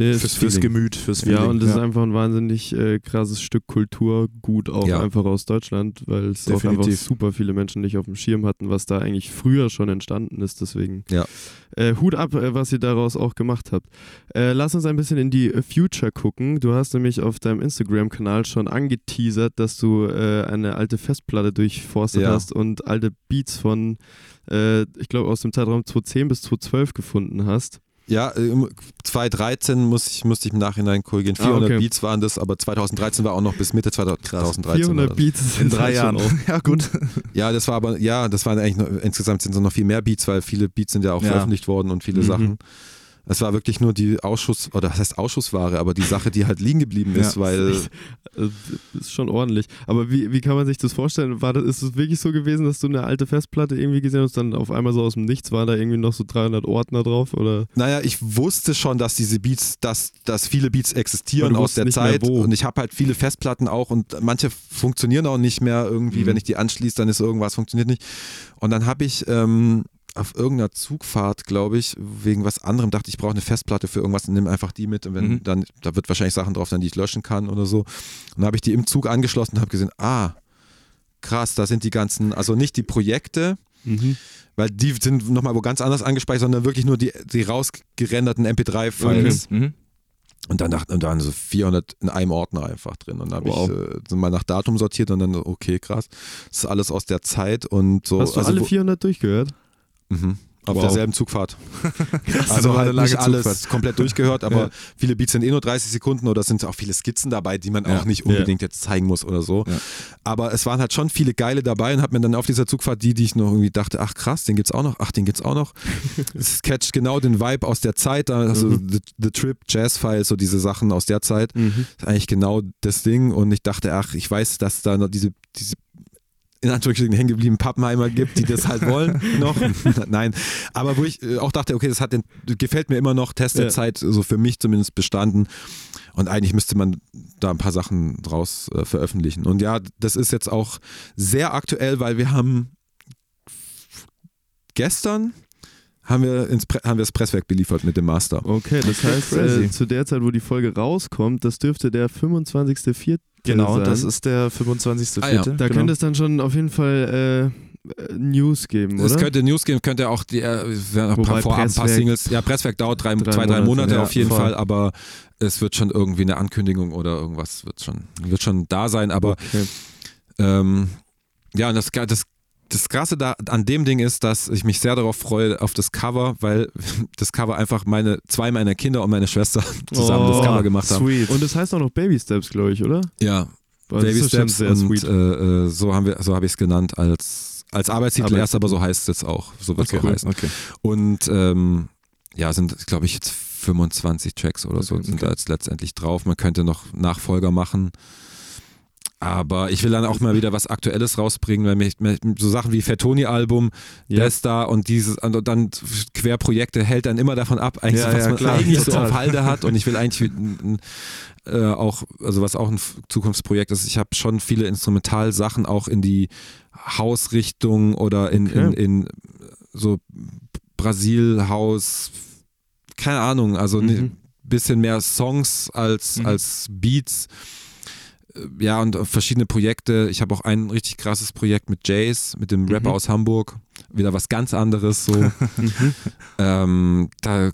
Ist fürs Fürs. Gemüt, fürs Ja, Feeling. und das ist einfach ein wahnsinnig äh, krasses Stück Kulturgut auch Ja. einfach aus Deutschland, weil es auch einfach super viele Menschen nicht auf dem Schirm hatten, was da eigentlich früher schon entstanden ist. Deswegen Ja. äh, Hut ab, äh, was ihr daraus auch gemacht habt. Äh, lass uns ein bisschen in die äh, Future gucken. Du hast nämlich auf deinem Instagram-Kanal schon angeteasert, dass du äh, eine alte Festplatte durchforstet Ja. hast und alte Beats von, ich glaube, aus dem Zeitraum 2010 bis 2012 gefunden hast. Ja, ähm, 2013 muss ich, musste ich im Nachhinein korrigieren. Ah, 400 okay. Beats waren das, aber 2013 war auch noch bis Mitte 2013. war 400 das. Beats in sind drei halt Jahren. Ja, gut. Ja, das war aber, ja, das waren eigentlich noch, insgesamt sind so noch viel mehr Beats, weil viele Beats sind ja auch Ja. veröffentlicht worden und viele Mhm. Sachen. Es war wirklich nur die Ausschuss, oder das heißt Ausschussware, aber die Sache, die halt liegen geblieben ist, Ja. weil Also, ist schon ordentlich. Aber wie, wie kann man sich das vorstellen? War das, ist es wirklich so gewesen, dass du eine alte Festplatte irgendwie gesehen hast, dann auf einmal so aus dem Nichts waren da irgendwie noch so 300 Ordner drauf? Oder? Naja, ich wusste schon, dass diese Beats, dass, dass viele Beats existieren aus der Zeit wo. und ich habe halt viele Festplatten auch und manche funktionieren auch nicht mehr irgendwie, Mhm. wenn ich die anschließe, dann ist irgendwas funktioniert nicht. Und dann habe ich ähm, auf irgendeiner Zugfahrt, glaube ich, wegen was anderem dachte ich, ich brauche eine Festplatte für irgendwas und nimm einfach die mit und wenn Mhm. dann, da wird wahrscheinlich Sachen drauf sein, die ich löschen kann oder so. Und dann habe ich die im Zug angeschlossen und habe gesehen, ah, krass, da sind die ganzen, also nicht die Projekte, weil die sind nochmal wo ganz anders angespeichert, sondern wirklich nur die, die rausgerenderten MP3-Files. Mhm. Und dann dachten und dann so 400 in einem Ordner einfach drin. Und dann habe Wow. ich äh, mal nach Datum sortiert und dann so, okay, krass. Das ist alles aus der Zeit und so. Hast du also alle wo- 400 durchgehört? Mhm. Auf Wow. derselben Zugfahrt. Also Also halt nicht alles Zugfahrt. komplett durchgehört, aber Ja. viele Beats sind eh nur 30 Sekunden oder es sind auch viele Skizzen dabei, die man Ja. auch nicht unbedingt jetzt zeigen muss oder so. Ja. Aber es waren halt schon viele geile dabei und habe mir dann auf dieser Zugfahrt die, die ich noch irgendwie dachte, ach krass, den gibt's auch noch, ach, den gibt's auch noch. Es catcht genau den Vibe aus der Zeit, also Mhm. the, the Trip, Jazz Files, so diese Sachen aus der Zeit. Mhm. ist eigentlich genau das Ding und ich dachte, ach, ich weiß, dass da noch diese, diese in Anführungsstrichen hängen gebliebenen Pappenheimer gibt, die das halt wollen noch. Nein, aber wo ich äh, auch dachte, okay, das hat den, gefällt mir immer noch, Test der Ja. Zeit, so für mich zumindest bestanden. Und eigentlich müsste man da ein paar Sachen draus äh, veröffentlichen. Und ja, das ist jetzt auch sehr aktuell, weil wir haben gestern haben wir, ins Pre haben wir das Presswerk beliefert mit dem Master. Okay, das heißt, äh, zu der Zeit, wo die Folge rauskommt, das dürfte der 25.04. Genau, sein. das ist der 25.04. Ah ja. Da genau. könnte es dann schon auf jeden Fall äh, News geben, Es oder? könnte News geben, könnte auch die, äh, es ein paar Vorab, ein paar Singles. Ja, Presswerk dauert drei, Drei zwei, drei Monate, Monate ja, auf jeden voll. Fall, aber es wird schon irgendwie eine Ankündigung oder irgendwas wird schon, wird schon da sein. Aber Okay. ähm, ja, und das, das, das Krasse da an dem Ding ist, dass ich mich sehr darauf freue, auf das Cover, weil das Cover einfach meine, zwei meiner Kinder und meine Schwester zusammen das Oh, Cover gemacht haben. Sweet. Und das heißt auch noch Baby Steps, glaube ich, oder? Ja, Das Baby Steps sehr und sweet. äh, äh, so haben wir, so habe ich es genannt als als Arbeitstitel Arbeitstitel. erst, aber so heißt es jetzt auch. So wird es okay, auch heißen. okay. Und ähm, ja, sind, glaube ich, jetzt 25 Tracks oder so Okay, sind okay. da jetzt letztendlich drauf. Man könnte noch Nachfolger machen. Aber ich will dann auch mal wieder was Aktuelles rausbringen, weil mich, so Sachen wie Fettoni-Album, Ja. das da und dieses und dann Querprojekte hält dann immer davon ab, eigentlich Ja, so, was ja, man klar, eigentlich so total. auf Halde hat. Und ich will eigentlich äh, auch, also was auch ein Zukunftsprojekt ist, ich habe schon viele Instrumentalsachen auch in die Hausrichtung oder in, Okay. in, in so Brasil-Haus, keine Ahnung, also Mhm. ein bisschen mehr Songs als, Mhm. als Beats. Äh, Ja, und verschiedene Projekte. Ich habe auch ein richtig krasses Projekt mit Jace, mit dem Rapper Mhm. aus Hamburg. Wieder was ganz anderes. So. ähm, da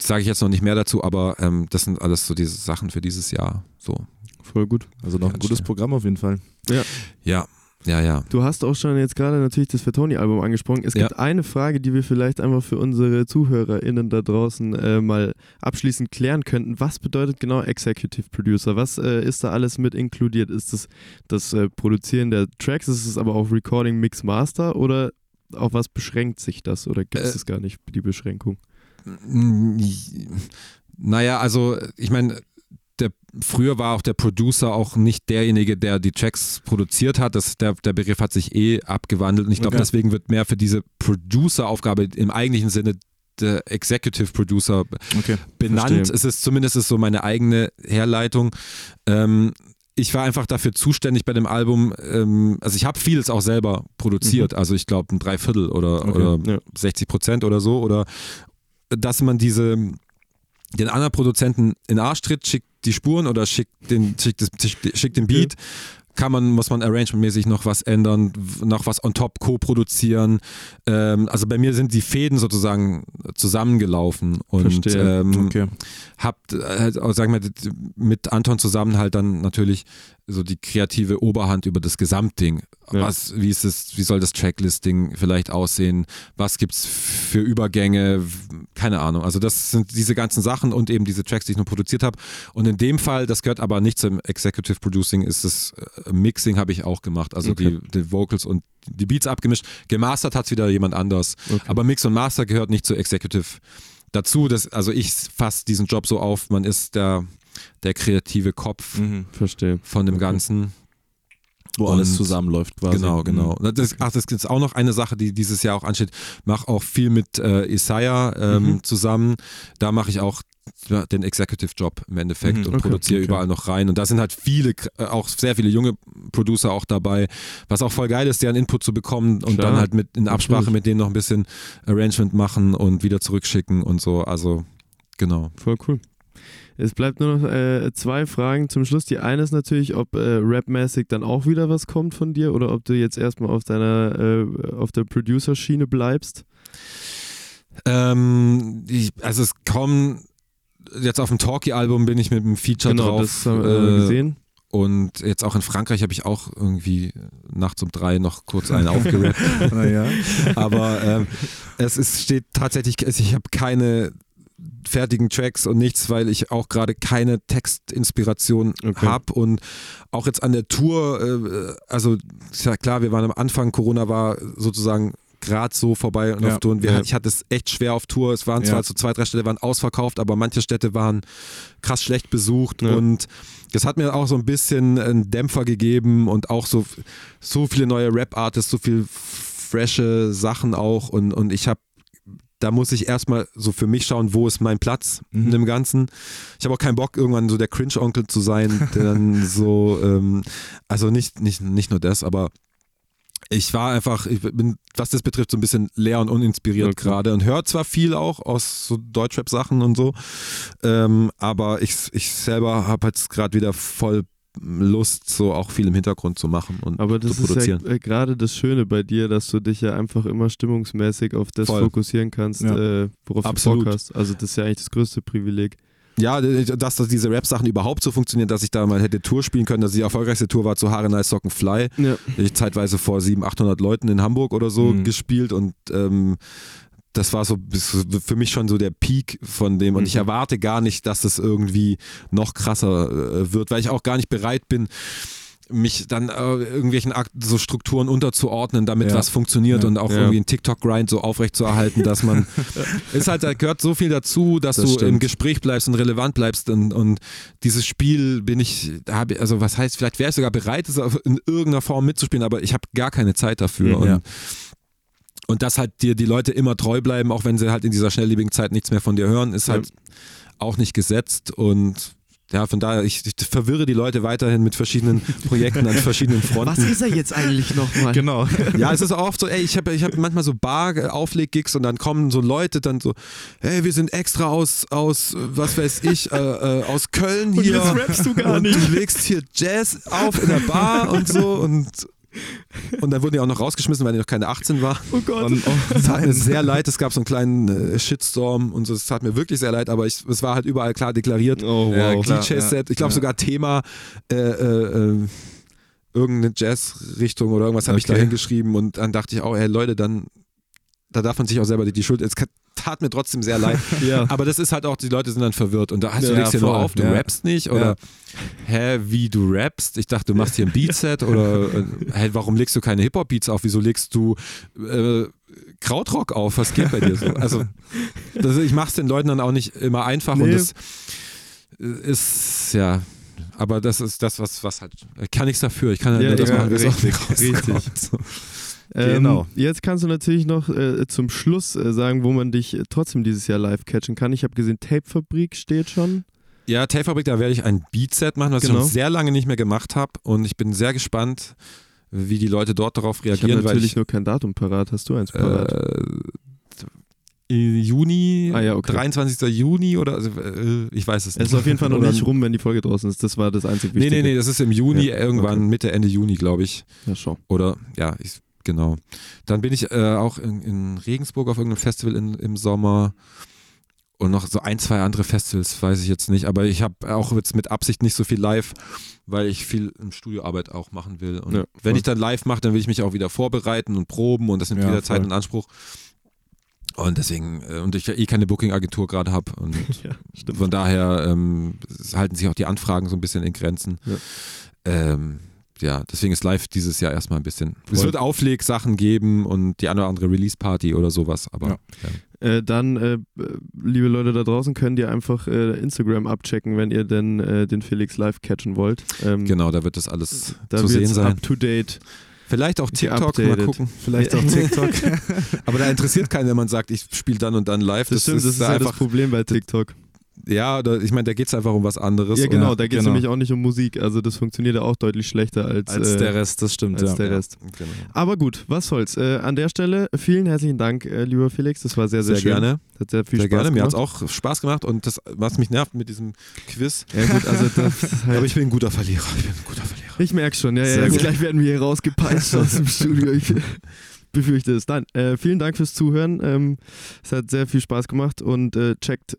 sage ich jetzt noch nicht mehr dazu, aber ähm, das sind alles so diese Sachen für dieses Jahr. So. Voll gut. Also noch ein gutes schnell. Programm auf jeden Fall. Ja, ja, ja. Du hast auch schon jetzt gerade natürlich das Fettoni-Album angesprochen. Es gibt Ja. eine Frage, die wir vielleicht einfach für unsere ZuhörerInnen da draußen äh, mal abschließend klären könnten. Was bedeutet genau Executive Producer? Was äh, ist da alles mit inkludiert? Ist das das äh, Produzieren der Tracks? Ist es aber auch Recording, Mix, Master? Oder auf was beschränkt sich das? Oder gibt es Äh, gar nicht, die Beschränkung? Naja, also ich meine, der, früher war auch der Producer auch nicht derjenige, der die Tracks produziert hat. Das, der, der Begriff hat sich eh abgewandelt und ich glaube, Okay. deswegen wird mehr für diese Producer-Aufgabe im eigentlichen Sinne der Executive Producer Okay. benannt. Verstehe. Es ist zumindest ist so meine eigene Herleitung. Ähm, ich war einfach dafür zuständig bei dem Album. Ähm, also ich habe vieles auch selber produziert. Also ich glaube ein Dreiviertel oder, Okay, oder ja. 60 Prozent oder so. Oder dass man diese den anderen Produzenten in Arsch tritt, schickt die Spuren oder schickt den, schickt, das, schickt, den Beat. Kann man, muss man arrangementmäßig noch was ändern, noch was on top co-produzieren. Ähm, also bei mir sind die Fäden sozusagen zusammengelaufen und ähm, Okay. habt, äh, auch, sagen wir, mit Anton zusammen halt dann natürlich so die kreative Oberhand über das Gesamtding. Ja. Was, wie ist es, wie soll das Tracklisting vielleicht aussehen? Was gibt's für Übergänge? Keine Ahnung. Also das sind diese ganzen Sachen und eben diese Tracks, die ich nur produziert habe. Und in dem Fall, das gehört aber nicht zum Executive Producing, ist das äh, Mixing habe ich auch gemacht. Also Okay. die, die Vocals und die Beats abgemischt. Gemastert hat wieder jemand anders. Okay. Aber Mix und Master gehört nicht zu Executive dazu, dass, also ich fasse diesen Job so auf, man ist der, der kreative Kopf Mhm. Verstehe. von dem Okay. Ganzen. Wo alles Und- zusammenläuft quasi. Genau, genau. Mhm. Das, ach, das ist auch noch eine Sache, die dieses Jahr auch ansteht. Mach auch viel mit äh, Isaiah ähm, Mhm. zusammen. Da mache ich auch den Executive Job im Endeffekt Mhm. und Okay, produziere okay. überall noch rein. Und da sind halt viele, äh, auch sehr viele junge Producer auch dabei, was auch voll geil ist, deren Input zu bekommen und Klar, dann halt mit in Absprache natürlich. mit denen noch ein bisschen Arrangement machen und wieder zurückschicken und so. Also genau. Voll cool. Es bleibt nur noch äh, zwei Fragen zum Schluss. Die eine ist natürlich, ob äh, rapmäßig dann auch wieder was kommt von dir oder ob du jetzt erstmal auf deiner äh, auf der Producer-Schiene bleibst. Ähm, ich, also es kommen jetzt auf dem Talkie-Album bin ich mit einem Feature genau, drauf. das haben wir äh, gesehen. Und jetzt auch in Frankreich habe ich auch irgendwie nachts um drei noch kurz einen aufgerappt. Naja. Aber ähm, es ist, steht tatsächlich, ich habe keine fertigen Tracks und nichts, weil ich auch gerade keine Textinspiration Okay. habe und auch jetzt an der Tour, äh, also ist ja klar, wir waren am Anfang, Corona war sozusagen gerade so vorbei und Ja, auf Tour und wir, ja. ich hatte es echt schwer auf Tour. Es waren zwar Ja. so zwei, drei Städte waren ausverkauft, aber manche Städte waren krass schlecht besucht Ja. und das hat mir auch so ein bisschen einen Dämpfer gegeben und auch so, so viele neue Rap-Artists, so viel frische Sachen auch und, und ich habe da muss ich erstmal so für mich schauen, wo ist mein Platz Mhm. in dem Ganzen. Ich habe auch keinen Bock, irgendwann so der Cringe-Onkel zu sein, der dann so, ähm, also nicht, nicht, nicht nur das, aber ich war einfach, ich bin, was das betrifft, so ein bisschen leer und uninspiriert Okay. gerade und höre zwar viel auch aus so Deutschrap-Sachen und so, ähm, aber ich, ich selber habe jetzt gerade wieder voll Lust, so auch viel im Hintergrund zu machen und Aber das zu ist ja produzieren. äh, gerade das Schöne bei dir, dass du dich ja einfach immer stimmungsmäßig auf das Voll. fokussieren kannst, Ja. äh, worauf Absolut. du Bock hast. Also das ist ja eigentlich das größte Privileg. Ja, dass, dass diese Rap-Sachen überhaupt so funktionieren, dass ich da mal hätte Tour spielen können, dass die erfolgreichste Tour war zu Haare Nice Socken Fly. Ja. Ich zeitweise vor 700, 800 Leuten in Hamburg oder so Mhm. gespielt und ähm, das war so für mich schon so der Peak von dem und ich Mhm. erwarte gar nicht, dass es irgendwie noch krasser äh, wird, weil ich auch gar nicht bereit bin, mich dann äh, irgendwelchen Akt so Strukturen unterzuordnen, damit Ja. was funktioniert Ja. und auch Ja. irgendwie einen TikTok-Grind so aufrechtzuerhalten, dass man ist halt, da gehört so viel dazu, dass Das du stimmt. im Gespräch bleibst und relevant bleibst und, und dieses Spiel bin ich, habe, also was heißt, vielleicht wäre ich sogar bereit, es in irgendeiner Form mitzuspielen, aber ich habe gar keine Zeit dafür. Mhm. Und, Ja. Und dass halt dir die Leute immer treu bleiben, auch wenn sie halt in dieser schnelllebigen Zeit nichts mehr von dir hören, ist Ja. halt auch nicht gesetzt und ja, von daher, ich, ich verwirre die Leute weiterhin mit verschiedenen Projekten an verschiedenen Fronten. ist er jetzt eigentlich nochmal? Genau. Ja, es ist auch oft so, ey, ich habe ich hab manchmal so Bar-Aufleg-Gigs und dann kommen so Leute dann so, hey, wir sind extra aus, aus was weiß ich, äh, äh, aus Köln hier. jetzt rappst du gar und nicht. du legst hier Jazz auf in der Bar und so und und dann wurden die auch noch rausgeschmissen, weil die noch keine 18 waren. Oh Gott. Und, oh, Es tat mir sehr leid, es gab so einen kleinen äh, Shitstorm und so, es tat mir wirklich sehr leid, aber ich, es war halt überall klar deklariert. Oh wow. Klar. DJ-Set, ich glaube ja. sogar Thema äh, äh, äh, irgendeine Jazz-Richtung oder irgendwas habe ich da Okay. hingeschrieben und dann dachte ich auch, hey Leute, dann da darf man sich auch selber die, die Schuld. Es tat mir trotzdem sehr leid. Ja. Aber das ist halt auch, die Leute sind dann verwirrt und da hast du Ja, legst dir nur auf, du ja. rappst nicht oder hä, wie du rappst? Ich dachte, du machst hier ein Beatset oder äh, hey, warum legst du keine Hip-Hop-Beats auf? Wieso legst du äh, Krautrock auf? Was geht bei dir so? Also das, ich mach's den Leuten dann auch nicht immer einfach und Nee. das ist ja aber das ist das, was, was halt, ich kann nichts dafür. Ich kann halt Ja, nur das ja, machen, wie es richtig, richtig. Ähm, Genau. Jetzt kannst du natürlich noch äh, zum Schluss äh, sagen, wo man dich äh, trotzdem dieses Jahr live catchen kann. Ich habe gesehen, Tapefabrik steht schon. Ja, Tapefabrik, da werde ich ein Beatset machen, was ich Genau. schon sehr lange nicht mehr gemacht habe. Und ich bin sehr gespannt, wie die Leute dort darauf Ich habe reagieren, weil natürlich ich nur kein Datum parat. Hast du eins parat? äh, Juni, Ah ja, okay. 23. Juni oder also, äh, ich weiß es nicht. es ist auf jeden Fall noch nicht rum, wenn die Folge draußen ist. Das war das einzige Nee, Wichtige. nee, nee, das ist im Juni, Ja, irgendwann okay. Mitte, Ende Juni, glaube ich. Ja, schau. Oder ja, ich, genau. Dann bin ich äh, auch in, in Regensburg auf irgendeinem Festival in, im Sommer und noch so ein, zwei andere Festivals, weiß ich jetzt nicht. Aber ich habe auch jetzt mit Absicht nicht so viel live, weil ich viel im Studioarbeit auch machen will. Und Ja, wenn ich dann live mache, dann will ich mich auch wieder vorbereiten und proben und das nimmt Ja, wieder Zeit voll. in Anspruch. Und deswegen, äh, und ich ja eh keine Booking-Agentur gerade habe und Ja, von daher ähm, halten sich auch die Anfragen so ein bisschen in Grenzen. Ja. Ähm, ja, deswegen ist live dieses Jahr erstmal ein bisschen. Es Voll. wird Auflegsachen geben und die eine oder andere Release-Party oder sowas, aber Ja. ja. Äh, dann, äh, liebe Leute da draußen, könnt ihr einfach äh, Instagram abchecken, wenn ihr denn äh, den Felix live catchen wollt. Ähm, genau, da wird das alles Da zu sehen sein. up to date. Vielleicht auch TikTok, mal gucken. Vielleicht auch TikTok. Aber da interessiert keinen, wenn man sagt, ich spiele dann und dann live. Das, stimmt, das ist da das einfach, Problem bei TikTok. Ja, oder, ich meine, da geht es einfach um was anderes. Ja, genau, da geht es genau. nämlich auch nicht um Musik. Also das funktioniert ja auch deutlich schlechter als, Als äh, der Rest, das stimmt. als ja. der Rest. Genau. Aber gut, was soll's. Äh, an der Stelle vielen herzlichen Dank, äh, lieber Felix. Das war sehr, sehr, Sehr schön. gerne. Hat sehr viel Sehr Spaß gerne. Mir hat es gemacht. auch Spaß gemacht und das, was mich nervt mit diesem Quiz. Ja gut, also halt Aber ich bin ein guter Verlierer. Ich bin ein guter Verlierer. Ich merke schon, ja, ja. Gleich werden wir hier rausgepeitscht aus dem Studio. Ich befürchte es. Nein, äh, vielen Dank fürs Zuhören. Ähm, es hat sehr viel Spaß gemacht und äh, checkt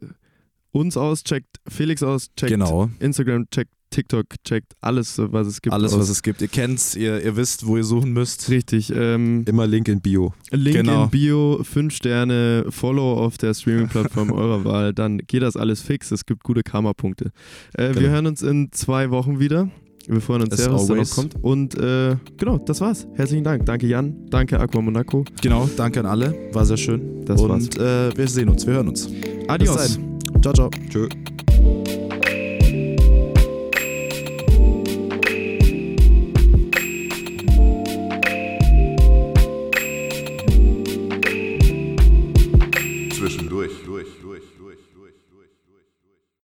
uns aus, checkt Felix aus, checkt Genau. Instagram, checkt TikTok, checkt alles, was es gibt. Alles, aus. was es gibt. Ihr kennt's, ihr, ihr wisst, wo ihr suchen müsst. Richtig. Ähm, Immer Link in Bio. Link Genau. in Bio, 5 Sterne, Follow auf der Streaming-Plattform eurer Wahl, dann geht das alles fix. Es gibt gute Karma-Punkte. Äh, Wir Genau. hören uns in zwei Wochen wieder. Wir freuen uns As sehr, was da noch kommt. Und äh, genau, das war's. Herzlichen Dank. Danke Jan, danke Aqua Monaco. Genau, danke an alle. War sehr schön. Das Und äh, wir sehen uns, wir hören uns. Adios. Ciao, ciao. Tschö.